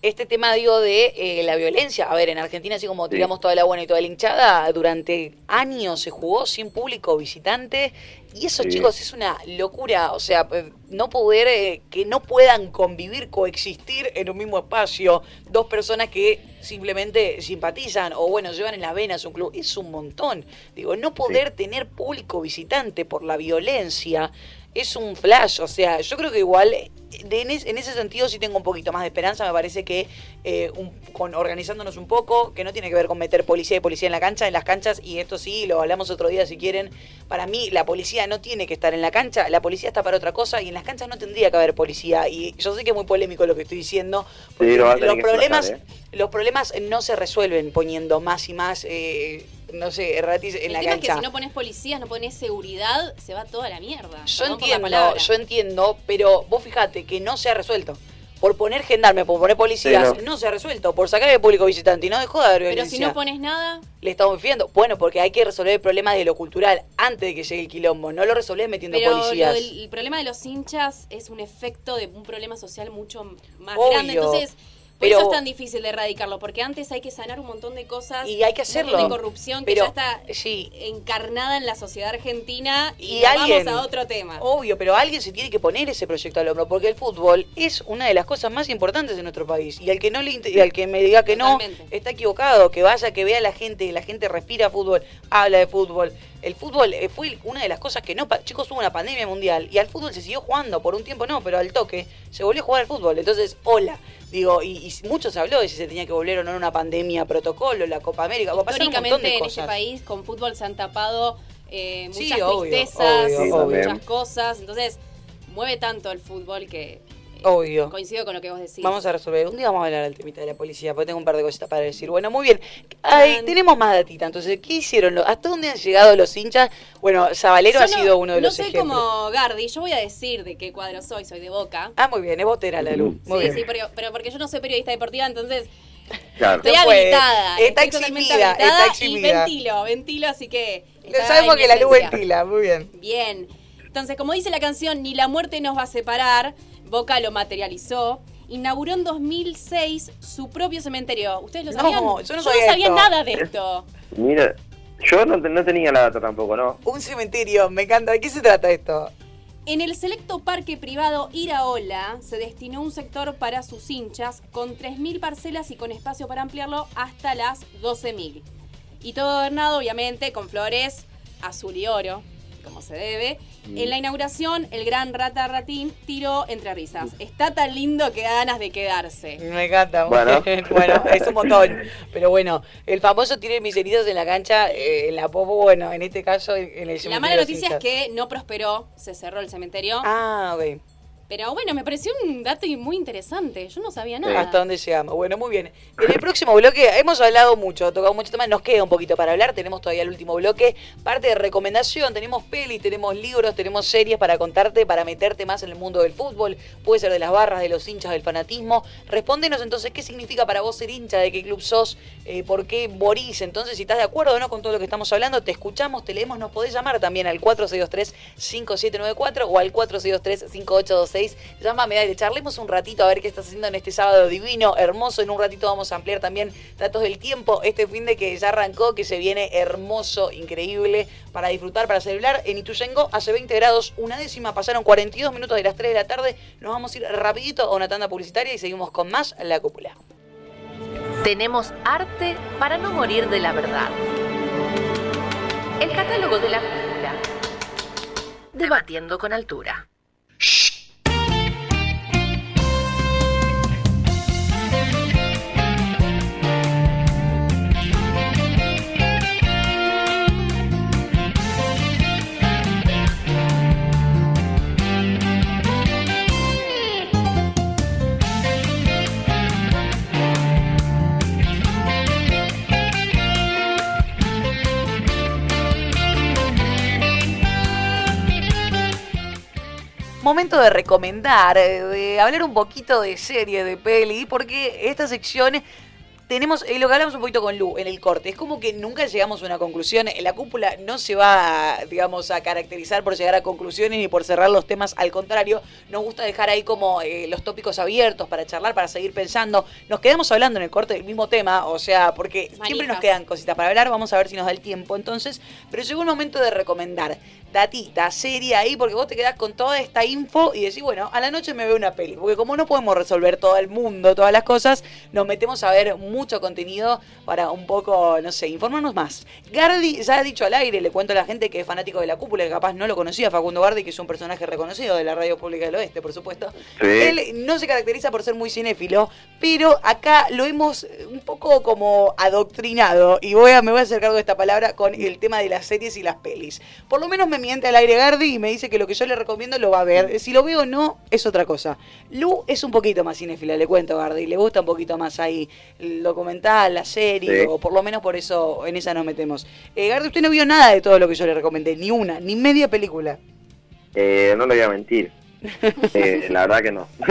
Este tema, digo, de eh, la violencia. A ver, en Argentina, así como Sí. tiramos toda la buena y toda la hinchada, durante años se jugó sin público visitante. Y eso, Sí. chicos, es una locura. O sea, eh, no poder, eh, que no puedan convivir, coexistir en un mismo espacio dos personas que simplemente simpatizan o, bueno, llevan en las venas un club. Es un montón. Digo, no poder tener público visitante por la violencia es un flash. O sea, yo creo que igual, eh, de- en, es- en ese sentido sí tengo un poquito más de esperanza. Me parece que eh, un- con organizándonos un poco, que no tiene que ver con meter policía y policía en la cancha, en las canchas, y esto sí, lo hablamos otro día si quieren. Para mí, la policía no tiene que estar en la cancha, la policía está para otra cosa, y en las canchas no tendría que haber policía. Y yo sé que es muy polémico lo que estoy diciendo, porque los problemas, explicar, los problemas no se resuelven poniendo más y más, eh, no sé, ratis en el la tema cancha. es que si no pones policías, no pones seguridad, se va toda la mierda. Yo Perdón entiendo, yo entiendo, pero vos fijate que no se ha resuelto. Por poner gendarme, por poner policías, Sí, no. no. se ha resuelto. Por sacar el público visitante y no dejó de haber Pero si no pones nada, Le estamos viendo. Bueno, porque hay que resolver el problema de lo cultural antes de que llegue el quilombo. No lo resolvés metiendo pero lo policías. del- el problema de los hinchas es un efecto de un problema social mucho más Obvio. grande. Entonces, por Pero- eso es tan difícil de erradicarlo, porque antes hay que sanar un montón de cosas. Y hay que hacerlo. de corrupción que Pero, ya está sí. encarnada en la sociedad argentina. Y, alguien- vamos a otro tema. Obvio, pero alguien se tiene que poner ese proyecto al hombro, porque el fútbol es una de las cosas más importantes de nuestro país. Y al que no le y al que me diga que no, está equivocado, que vaya, que vea a la gente, la gente respira fútbol, habla de fútbol. El fútbol eh, fue una de las cosas que no, chicos, hubo una pandemia mundial y al fútbol se siguió jugando, por un tiempo no, pero al toque se volvió a jugar al fútbol. Entonces, hola, digo, y, y mucho se habló de si se tenía que volver o no en una pandemia, protocolo, la Copa América, pasaron un montón Históricamente en este país con fútbol se han tapado eh, Sí, muchas obvio, tristezas, obvio, Sí, obvio. muchas cosas. Entonces, mueve tanto el fútbol que Obvio. coincido con lo que vos decís. Vamos a resolver. Un día vamos a hablar del temita de la policía, porque tengo un par de cositas para decir. Bueno, muy bien. Ay, tenemos más datita. Entonces, ¿qué hicieron? los- ¿Hasta dónde han llegado los hinchas? Bueno, Zabalero Yo ha no- sido uno de no los soy ejemplos. como Gardi, yo voy a decir de qué cuadro soy, soy de Boca. Ah, muy bien, es botera la luz. Muy sí, bien. sí, pero, pero porque yo no soy periodista deportiva, entonces Claro. estoy No habilitada. Está estoy habilitada está y exhibida. ventilo, ventilo, así que... Sabemos que la luz ventila, muy bien. Bien. Entonces, como dice la canción, ni la muerte nos va a separar, Boca lo materializó. Inauguró en 2006 su propio cementerio. ¿Ustedes lo No, sabían? yo no sabía nada de esto. Mira, yo no tenía la data tampoco, ¿no? Un cementerio, me encanta. ¿De qué se trata esto? En el selecto parque privado Iraola se destinó un sector para sus hinchas con 3.000 parcelas y con espacio para ampliarlo hasta las 12.000. Y todo adornado, obviamente, con flores azul y oro, como se debe. En la inauguración, el gran Rata Ratín tiró entre risas. Está tan lindo que da ganas de quedarse. Me encanta. <laughs> Bueno. bueno, es un montón. Pero bueno, el famoso tiene mis heridas en la cancha, eh, en la popo, bueno, en este caso en el cementerio La mala noticia es que no prosperó, se cerró el cementerio. Ah, ok. Pero bueno, me pareció un dato muy interesante. Yo no sabía nada. Hasta dónde llegamos. Bueno, muy bien. En el próximo bloque hemos hablado mucho, tocado mucho tema. Nos queda un poquito para hablar. Tenemos todavía el último bloque. Parte de recomendación. Tenemos pelis, tenemos libros, tenemos series para contarte, para meterte más en el mundo del fútbol. Puede ser de las barras, de los hinchas, del fanatismo. Respóndenos entonces qué significa para vos ser hincha, de qué club sos, eh, por qué morís. Entonces, si estás de acuerdo o no con todo lo que estamos hablando, te escuchamos, te leemos. Nos podés llamar también al 4623-5794 o al 4623-5826 Llámame, dale, charlemos un ratito a ver qué estás haciendo en este sábado divino, hermoso. En un ratito vamos a ampliar también datos del tiempo. Este fin de que ya arrancó, que se viene hermoso, increíble, para disfrutar, para celebrar. En Ituyengo hace 20 grados, una décima, pasaron 42 minutos de las 3 de la tarde. Nos vamos a ir rapidito a una tanda publicitaria y seguimos con más La Cúpula. Tenemos arte para no morir de la verdad. El catálogo de la cúpula. Debatiendo con altura. Momento de recomendar, eh, de hablar un poquito de serie, de peli, porque esta sección tenemos, eh, lo que hablamos un poquito con Lu en el corte, es como que nunca llegamos a una conclusión. La cúpula no se va, digamos, a caracterizar por llegar a conclusiones ni por cerrar los temas. Al contrario, nos gusta dejar ahí como eh, los tópicos abiertos para charlar, para seguir pensando. Nos quedamos hablando en el corte del mismo tema, o sea, porque siempre nos quedan cositas para hablar. Vamos a ver si nos da el tiempo entonces. Pero llegó un momento de recomendar datita, serie ahí, porque vos te quedás con toda esta info y decís, bueno, a la noche me veo una peli. Porque como no podemos resolver todo el mundo, todas las cosas, nos metemos a ver mucho contenido para un poco, no sé, informarnos más. Gardi ya ha dicho al aire, le cuento a la gente que es fanático de la cúpula, que capaz no lo conocía, Facundo Gardi, que es un personaje reconocido de la radio pública del oeste, por supuesto. Él no se caracteriza por ser muy cinéfilo, pero acá lo hemos un poco como adoctrinado, y voy a, me voy a hacer cargo de esta palabra con el tema de las series y las pelis. Por lo menos me miente al aire Gardi y me dice que lo que yo le recomiendo lo va a ver. Si lo veo o no, es otra cosa. Lu es un poquito más cinéfila, le cuento Gardi. Le gusta un poquito más ahí el documental, la serie, o por lo menos por eso en esa nos metemos. Eh, Gardi, usted no vio nada de todo lo que yo le recomendé, ni una, ni media película. Eh, no le voy a mentir. Eh, <laughs> la verdad que no. <laughs>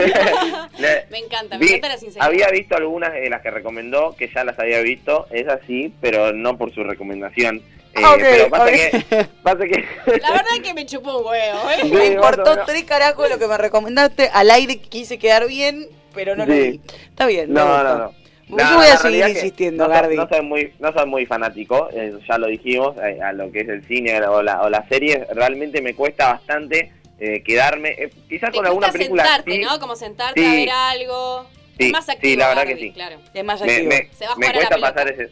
me encanta, me encanta la sinceridad. Había visto algunas de las que recomendó, que ya las había visto, es así, pero no por su recomendación. Eh, ah, pero <laughs> pasa, que, La verdad es que me chupó un huevo. ¿eh? <laughs> me importó tres carajos lo que me recomendaste. Al aire quise quedar bien, pero no lo vi. Está bien. No, no, no. yo voy a seguir insistiendo, no, Gardi. No soy muy, no soy muy fanático, eh, ya lo dijimos, a lo que es el cine o la, o la serie. Realmente me cuesta bastante quedarme. quizás con alguna película. sentarte, ¿no? Como sentarte a ver algo. es más activo, sí, la verdad que sí. Claro. Es más activo. Me, Se va a me cuesta pasar ese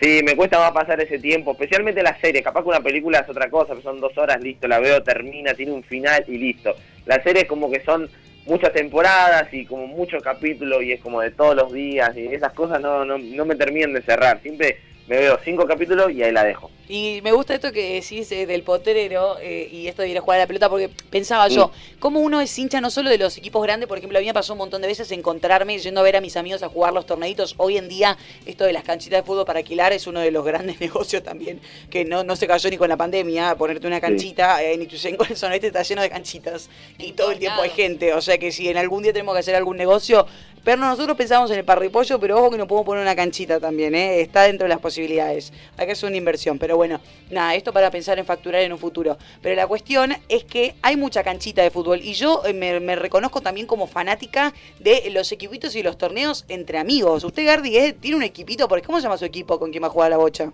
Sí, me cuesta más pasar ese tiempo, especialmente la serie. Capaz que una película es otra cosa, son dos horas, listo, la veo, termina, tiene un final y listo. La serie es como que son muchas temporadas y como muchos capítulos y es como de todos los días y esas cosas no, no, no me terminan de cerrar. Siempre me veo cinco capítulos y ahí la dejo. Y me gusta esto que decís eh, del potrero eh, y esto de ir a jugar a la pelota, porque pensaba yo, como uno es hincha no solo de los equipos grandes, por ejemplo, a mí me pasó un montón de veces encontrarme yendo a ver a mis amigos a jugar los torneitos. Hoy en día, esto de las canchitas de fútbol para alquilar es uno de los <laughs> grandes negocios también, que no, no se cayó ni con la pandemia, ponerte una canchita, en Ituzaingó el sonete está lleno de canchitas y todo el tiempo hay gente. O sea que si en algún día tenemos que hacer algún negocio, pero nosotros pensamos en el parripollo, pero ojo que nos podemos poner una canchita también, ¿eh? está dentro de las posibilidades. Que hacer una inversión, pero bueno, nada, esto para pensar en facturar en un futuro. Pero la cuestión es que hay mucha canchita de fútbol y yo eh, me, reconozco también como fanática de los equipitos y los torneos entre amigos. Usted, Gardi, ¿eh? tiene un equipito, porque ¿cómo se llama su equipo con quien va a jugar la bocha?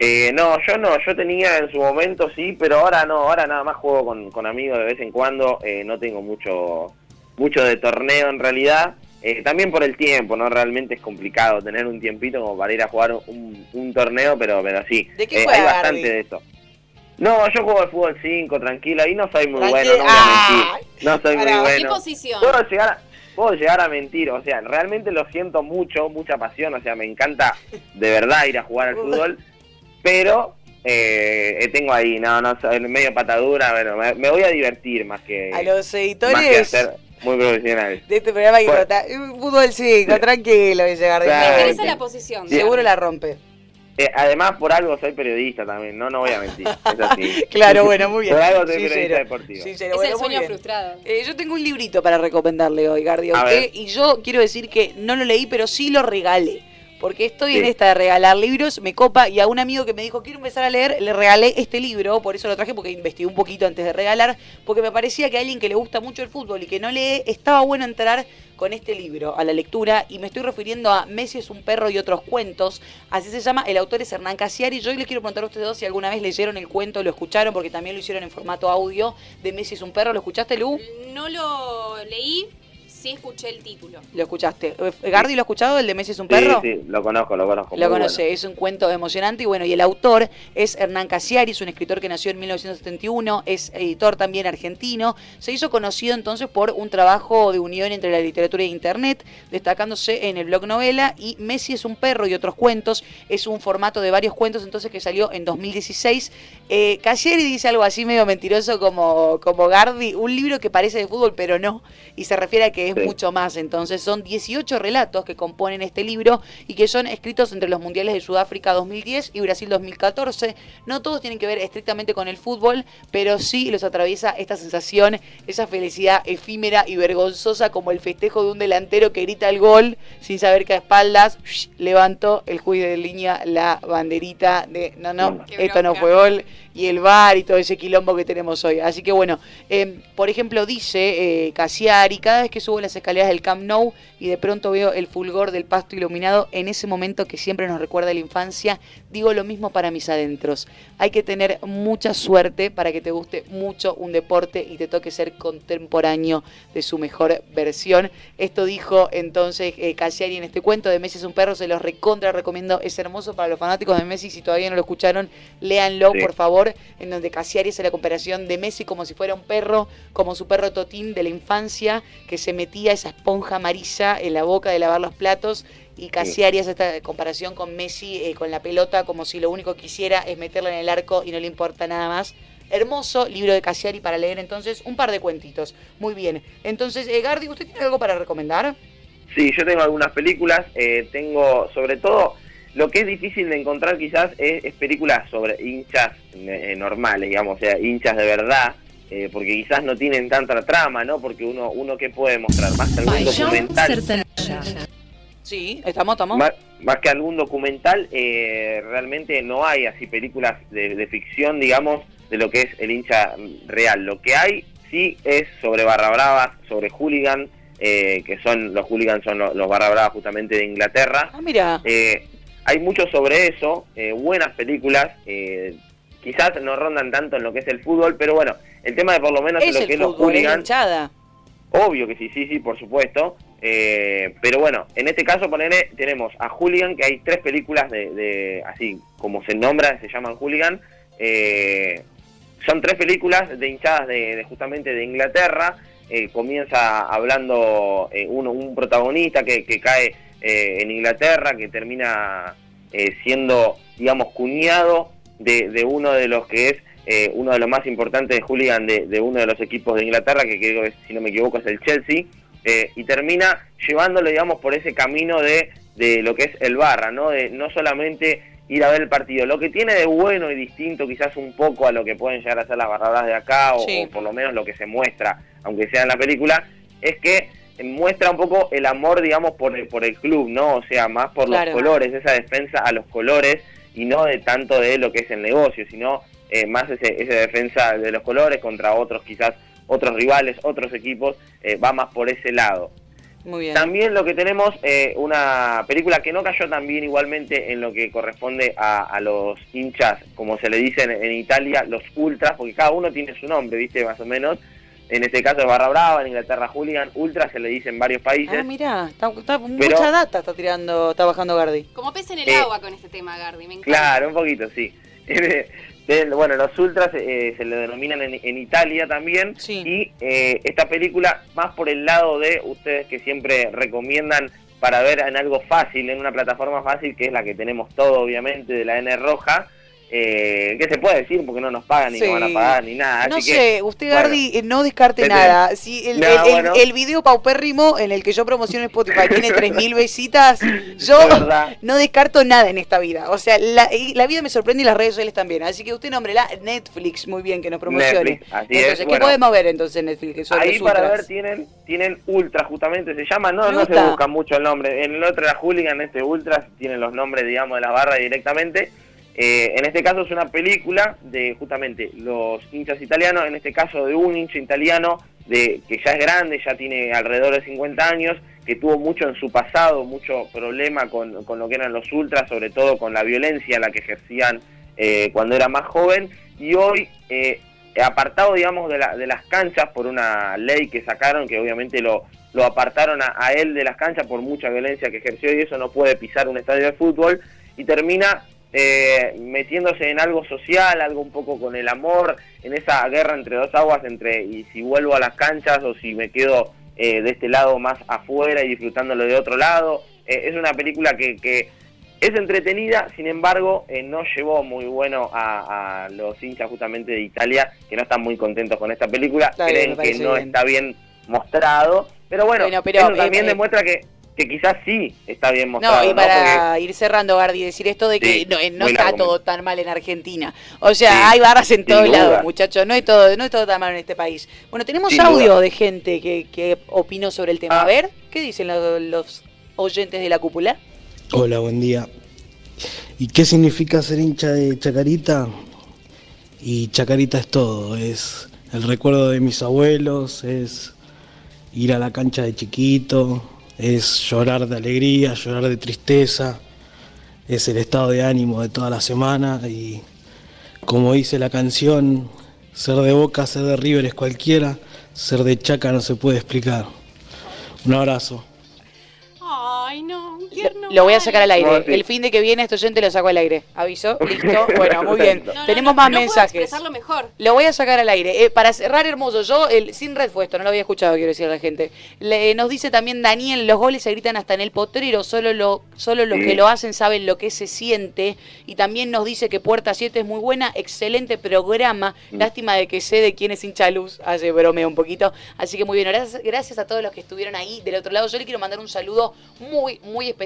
Eh, no, yo no, yo tenía en su momento sí, pero ahora no, ahora nada más juego con, con amigos de vez en cuando, eh, no tengo mucho mucho de torneo en realidad. Eh, también por el tiempo, ¿no? Realmente es complicado tener un tiempito como para ir a jugar un, torneo, pero, pero sí. ¿De qué eh, hay bastante de eso. No, yo juego al fútbol 5, tranquilo, ahí no soy muy bueno, no voy a mentir. No soy muy bueno. ¿Qué posición? Puedo llegar, a, puedo llegar a mentir, o sea, realmente lo siento mucho, mucha pasión, o sea, me encanta de verdad ir a jugar al fútbol, pero Eh, tengo ahí, no, no, medio patadura, bueno, me, voy a divertir más que... A los editores... muy profesional. De este programa que bueno. fútbol 5, tranquilo, dice Gardel. Me interesa la posición. Seguro la rompe. Eh, además, por algo soy periodista también, no, no voy a mentir. Es así. <laughs> claro, bueno, muy bien. Por algo soy periodista deportivo. es el sueño frustrado. Eh, yo tengo un librito para recomendarle hoy, Gardi, y yo quiero decir que no lo leí, pero sí lo regalé porque estoy en esta de regalar libros, me copa, y a un amigo que me dijo, quiero empezar a leer, le regalé este libro, por eso lo traje, porque investigué un poquito antes de regalar, porque me parecía que a alguien que le gusta mucho el fútbol y que no lee, estaba bueno entrar con este libro a la lectura, y me estoy refiriendo a Messi es un perro y otros cuentos, así se llama, el autor es Hernán Casiari, yo hoy les quiero preguntar a ustedes dos si alguna vez leyeron el cuento, lo escucharon, porque también lo hicieron en formato audio, de Messi es un perro, ¿lo escuchaste, Lu? No lo leí, sí escuché el título. Lo escuchaste. Eh, ¿Gardi lo ha escuchado, el de Messi es un perro? Sí, sí, lo conozco, lo conozco. Lo conoce, es un cuento emocionante y bueno, y el autor es Hernán Casiari, es un escritor que nació en 1971, es editor también argentino. Se hizo conocido entonces por un trabajo de unión entre la literatura e internet, destacándose en el blog novela y Messi es un perro y otros cuentos. Es un formato de varios cuentos entonces que salió en 2016. Eh, Casiari dice algo así medio mentiroso como, como Gardi, un libro que parece de fútbol pero no, y se refiere a que es mucho más. Entonces son 18 relatos que componen este libro y que son escritos entre los Mundiales de Sudáfrica 2010 y Brasil 2014. No todos tienen que ver estrictamente con el fútbol, pero sí los atraviesa esta sensación, esa felicidad efímera y vergonzosa como el festejo de un delantero que grita el gol sin saber que a espaldas levantó el juez de línea la banderita de no, no, esto no fue gol y el bar y todo ese quilombo que tenemos hoy. Así que bueno, em, por ejemplo dice eh, Casiari, cada vez que subo las escaleras del Camp Nou y de pronto veo el fulgor del pasto iluminado, en ese momento que siempre nos recuerda la infancia, digo lo mismo para mis adentros. Hay que tener mucha suerte para que te guste mucho un deporte y te toque ser contemporáneo de su mejor versión. Esto dijo entonces eh, Casiari en este cuento de Messi es un perro, se los recontra recomiendo, es hermoso para los fanáticos de Messi, si todavía no lo escucharon, léanlo por favor en donde Casiari hace la comparación de Messi como si fuera un perro, como su perro Totín de la infancia, que se metía esa esponja amarilla en la boca de lavar los platos. Y Casiari hace esta comparación con Messi, eh, con la pelota, como si lo único que quisiera es meterla en el arco y no le importa nada más. Hermoso libro de Casiari para leer entonces, un par de cuentitos. Muy bien. Entonces, eh, Gardi, ¿usted tiene algo para recomendar? Sí, yo tengo algunas películas. Eh, tengo, sobre todo, lo que es difícil de encontrar quizás es, películas sobre hinchas eh, normales, digamos, o sea, hinchas de verdad, eh, porque quizás no tienen tanta trama, ¿no? Porque uno, uno ¿qué puede mostrar? Más que algún documental. Sí, estamos, estamos. Más, que algún documental, eh, realmente no hay así películas de, ficción, digamos, de lo que es el hincha real. Lo que hay sí es sobre barra bravas, sobre hooligan, que son los hooligans son los, los barra bravas justamente de Inglaterra. Ah, mira. Hay mucho sobre eso, eh, buenas películas, eh, quizás no rondan tanto en lo que es el fútbol, pero bueno, el tema de por lo menos en lo que es los hooligans. Obvio que sí, sí, sí, por supuesto. Eh, pero bueno, en este caso ponele, tenemos a Hooligan, que hay tres películas de, así como se nombra, se llaman Hooligan. son tres películas de hinchadas de, justamente de Inglaterra. comienza hablando uno, un protagonista que, que cae eh, en Inglaterra, que termina eh, siendo, digamos, cuñado de, uno de los que es eh, uno de los más importantes de hooligan de, uno de los equipos de Inglaterra, que creo que, si no me equivoco, es el Chelsea, y termina llevándolo, digamos, por ese camino de, de lo que es el barra, ¿no? De no solamente ir a ver el partido. Lo que tiene de bueno y distinto quizás un poco a lo que pueden llegar a ser las barradas de acá, o, por lo menos lo que se muestra, aunque sea en la película, es que muestra un poco el amor, digamos, por el, por el club, ¿no? O sea, más por los colores, esa defensa a los colores y no de tanto de lo que es el negocio, sino eh, más ese, esa defensa de los colores contra otros, quizás otros rivales, otros equipos, eh, va más por ese lado. Muy bien. También lo que tenemos, eh, una película que no cayó también igualmente en lo que corresponde a, a los hinchas, como se le dice en Italia, los ultras, porque cada uno tiene su nombre, ¿viste? Más o menos en este caso es Barra Brava, en Inglaterra Julian, Ultra se le dice en varios países. Ah, mirá, está, mucha data está tirando, está bajando Gardi. Como pez en el eh, agua con este tema, Gardi, me encanta. Claro, un poquito, sí. <laughs> bueno, los ultras eh, se le denominan en, Italia también. Sí. Y eh, esta película, más por el lado de ustedes que siempre recomiendan para ver en algo fácil, en una plataforma fácil, que es la que tenemos todo, obviamente, de la N Roja, eh, ¿qué se puede decir? Porque no nos pagan ni nos van a pagar ni nada. No así sé, que, usted Gardi, eh, no descarte vete. nada. Si el, No, el- el- bueno. el video paupérrimo en el que yo promociono Spotify tiene <laughs> 3.000 visitas, yo no descarto nada en esta vida. O sea, la, la vida me sorprende y las redes sociales también. Así que usted nómbrela Netflix, muy bien, que nos promocione. Netflix, así entonces, es, ¿qué bueno. podemos ver entonces en Netflix? Ahí para ultras? ver tienen tienen Ultra justamente se llama, no, no se busca mucho el nombre. En el otro era Hooligan, este Ultra tienen los nombres, digamos, de la barra directamente. Eh, en este caso es una película de justamente los hinchas italianos, en este caso de un hincha italiano de que ya es grande, ya tiene alrededor de 50 años, que tuvo mucho en su pasado, mucho problema con, con lo que eran los ultras, sobre todo con la violencia la que ejercían eh, cuando era más joven, y hoy eh, apartado, digamos, de, la- de las canchas por una ley que sacaron, que obviamente lo, lo apartaron a, a él de las canchas por mucha violencia que ejerció y eso no puede pisar un estadio de fútbol, y termina eh, metiéndose en algo social, algo un poco con el amor, en esa guerra entre dos aguas, entre y si vuelvo a las canchas o si me quedo eh, de este lado más afuera y disfrutándolo de otro lado. Eh, es una película que, que es entretenida, sin embargo, eh, no llevó muy bueno a, a los hinchas justamente de Italia, que no están muy contentos con esta película, Está creen que no bien. está bien mostrado, pero bueno, Bueno, pero, eso también eh, demuestra que, que quizás sí está bien mostrado. No, y ¿no? para Porque- ir cerrando, Gardi, decir esto de que Sí, no, eh, no está argumento. todo tan mal en Argentina. O sea, Sí, hay barras en todos lados, muchachos. No es todo, no es todo tan mal en este país. Bueno, tenemos Sin audio duda. de gente que, que opinó sobre el tema. Ah. A ver, ¿qué dicen los, los oyentes de la cúpula? Hola, buen día. ¿Y qué significa ser hincha de Chacarita? Y Chacarita es todo, es el recuerdo de mis abuelos, es ir a la cancha de chiquito, es llorar de alegría, llorar de tristeza, es el estado de ánimo de toda la semana y como dice la canción, ser de Boca, ser de River es cualquiera, ser de Chaca no se puede explicar. Un abrazo. Ay, no, Lo voy a sacar al aire. No, sí. El fin de que viene este oyente lo saco al aire. ¿Aviso? Listo. Bueno, <laughs> muy bien. No, no, Tenemos no, más no puedo mensajes. expresarlo mejor. Lo voy a sacar al aire. Eh, para cerrar, hermoso, yo, el, sin red fue esto, no lo había escuchado, quiero decir a la gente. Le- nos dice también Daniel, los goles se gritan hasta en el potrero, solo, lo, solo los Sí. que lo hacen saben lo que se siente. Y también nos dice que Puerta 7 es muy buena, excelente programa. Mm. Lástima de que sé de quién es hincha luz, hace bromea un poquito. Así que muy bien, gracias, gracias a todos los que estuvieron ahí del otro lado. Yo le quiero mandar un saludo muy, muy especial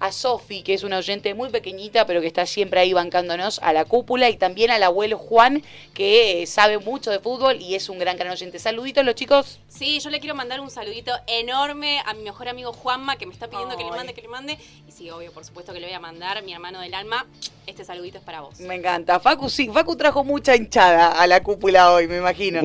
a Sofi, que es una oyente muy pequeñita, pero que está siempre ahí bancándonos, a la cúpula y también al abuelo Juan, que eh, sabe mucho de fútbol y es un gran gran oyente. Saluditos los chicos. Sí, yo le quiero mandar un saludito enorme a mi mejor amigo Juanma, que me está pidiendo que le Ay. mande, que le mande. Y sí, obvio, por supuesto que le voy a mandar, mi hermano del alma. Este saludito es para vos. Me encanta. Facu sí, Facu trajo mucha hinchada a la cúpula hoy, me imagino.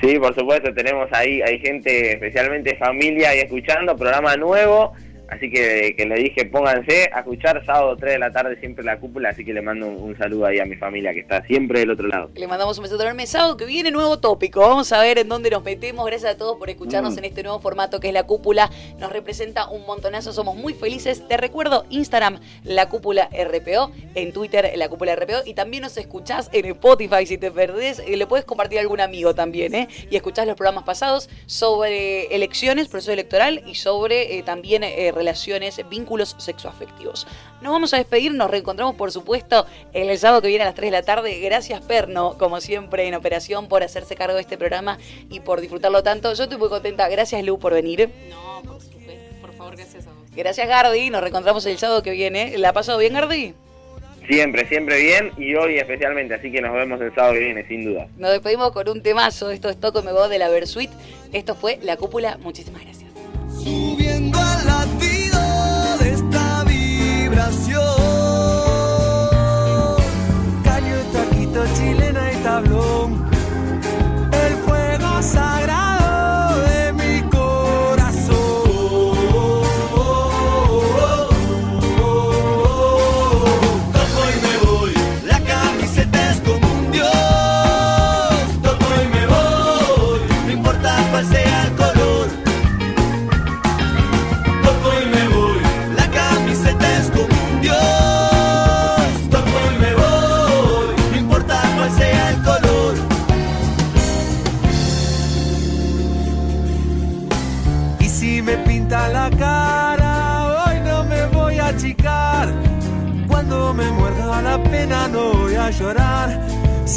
Sí, por supuesto, tenemos ahí, hay gente, especialmente familia, ahí escuchando, programa nuevo, así que, que le dije, pónganse a escuchar sábado 3 de la tarde siempre la cúpula, así que le mando un, un saludo ahí a mi familia que está siempre del otro lado. Le mandamos un beso enorme. Sábado que viene, nuevo tópico. Vamos a ver en dónde nos metemos. Gracias a todos por escucharnos Mm. en este nuevo formato que es la cúpula. Nos representa un montonazo. Somos muy felices. Te recuerdo, Instagram, la cúpula RPO. En Twitter, la cúpula RPO. Y también nos escuchás en Spotify. Si te perdés, eh, le puedes compartir a algún amigo también, ¿eh? Y escuchás los programas pasados sobre elecciones, proceso electoral y sobre eh, también eh, relaciones, vínculos sexoafectivos. Nos vamos a despedir, nos reencontramos por supuesto el sábado que viene a las 3 de la tarde. Gracias Perno, como siempre en operación, por hacerse cargo de este programa y por disfrutarlo tanto. Yo estoy muy contenta. Gracias Lu por venir. No, por, supuesto, por favor, gracias a vos. Gracias Gardi, nos reencontramos el sábado que viene. ¿La ha pasado bien Gardi? Siempre, siempre bien y hoy especialmente, así que nos vemos el sábado que viene, sin duda. Nos despedimos con un temazo. Esto es Toco Me Go de la Versuit. Esto fue La Cúpula. Muchísimas gracias. Chilena y tablón.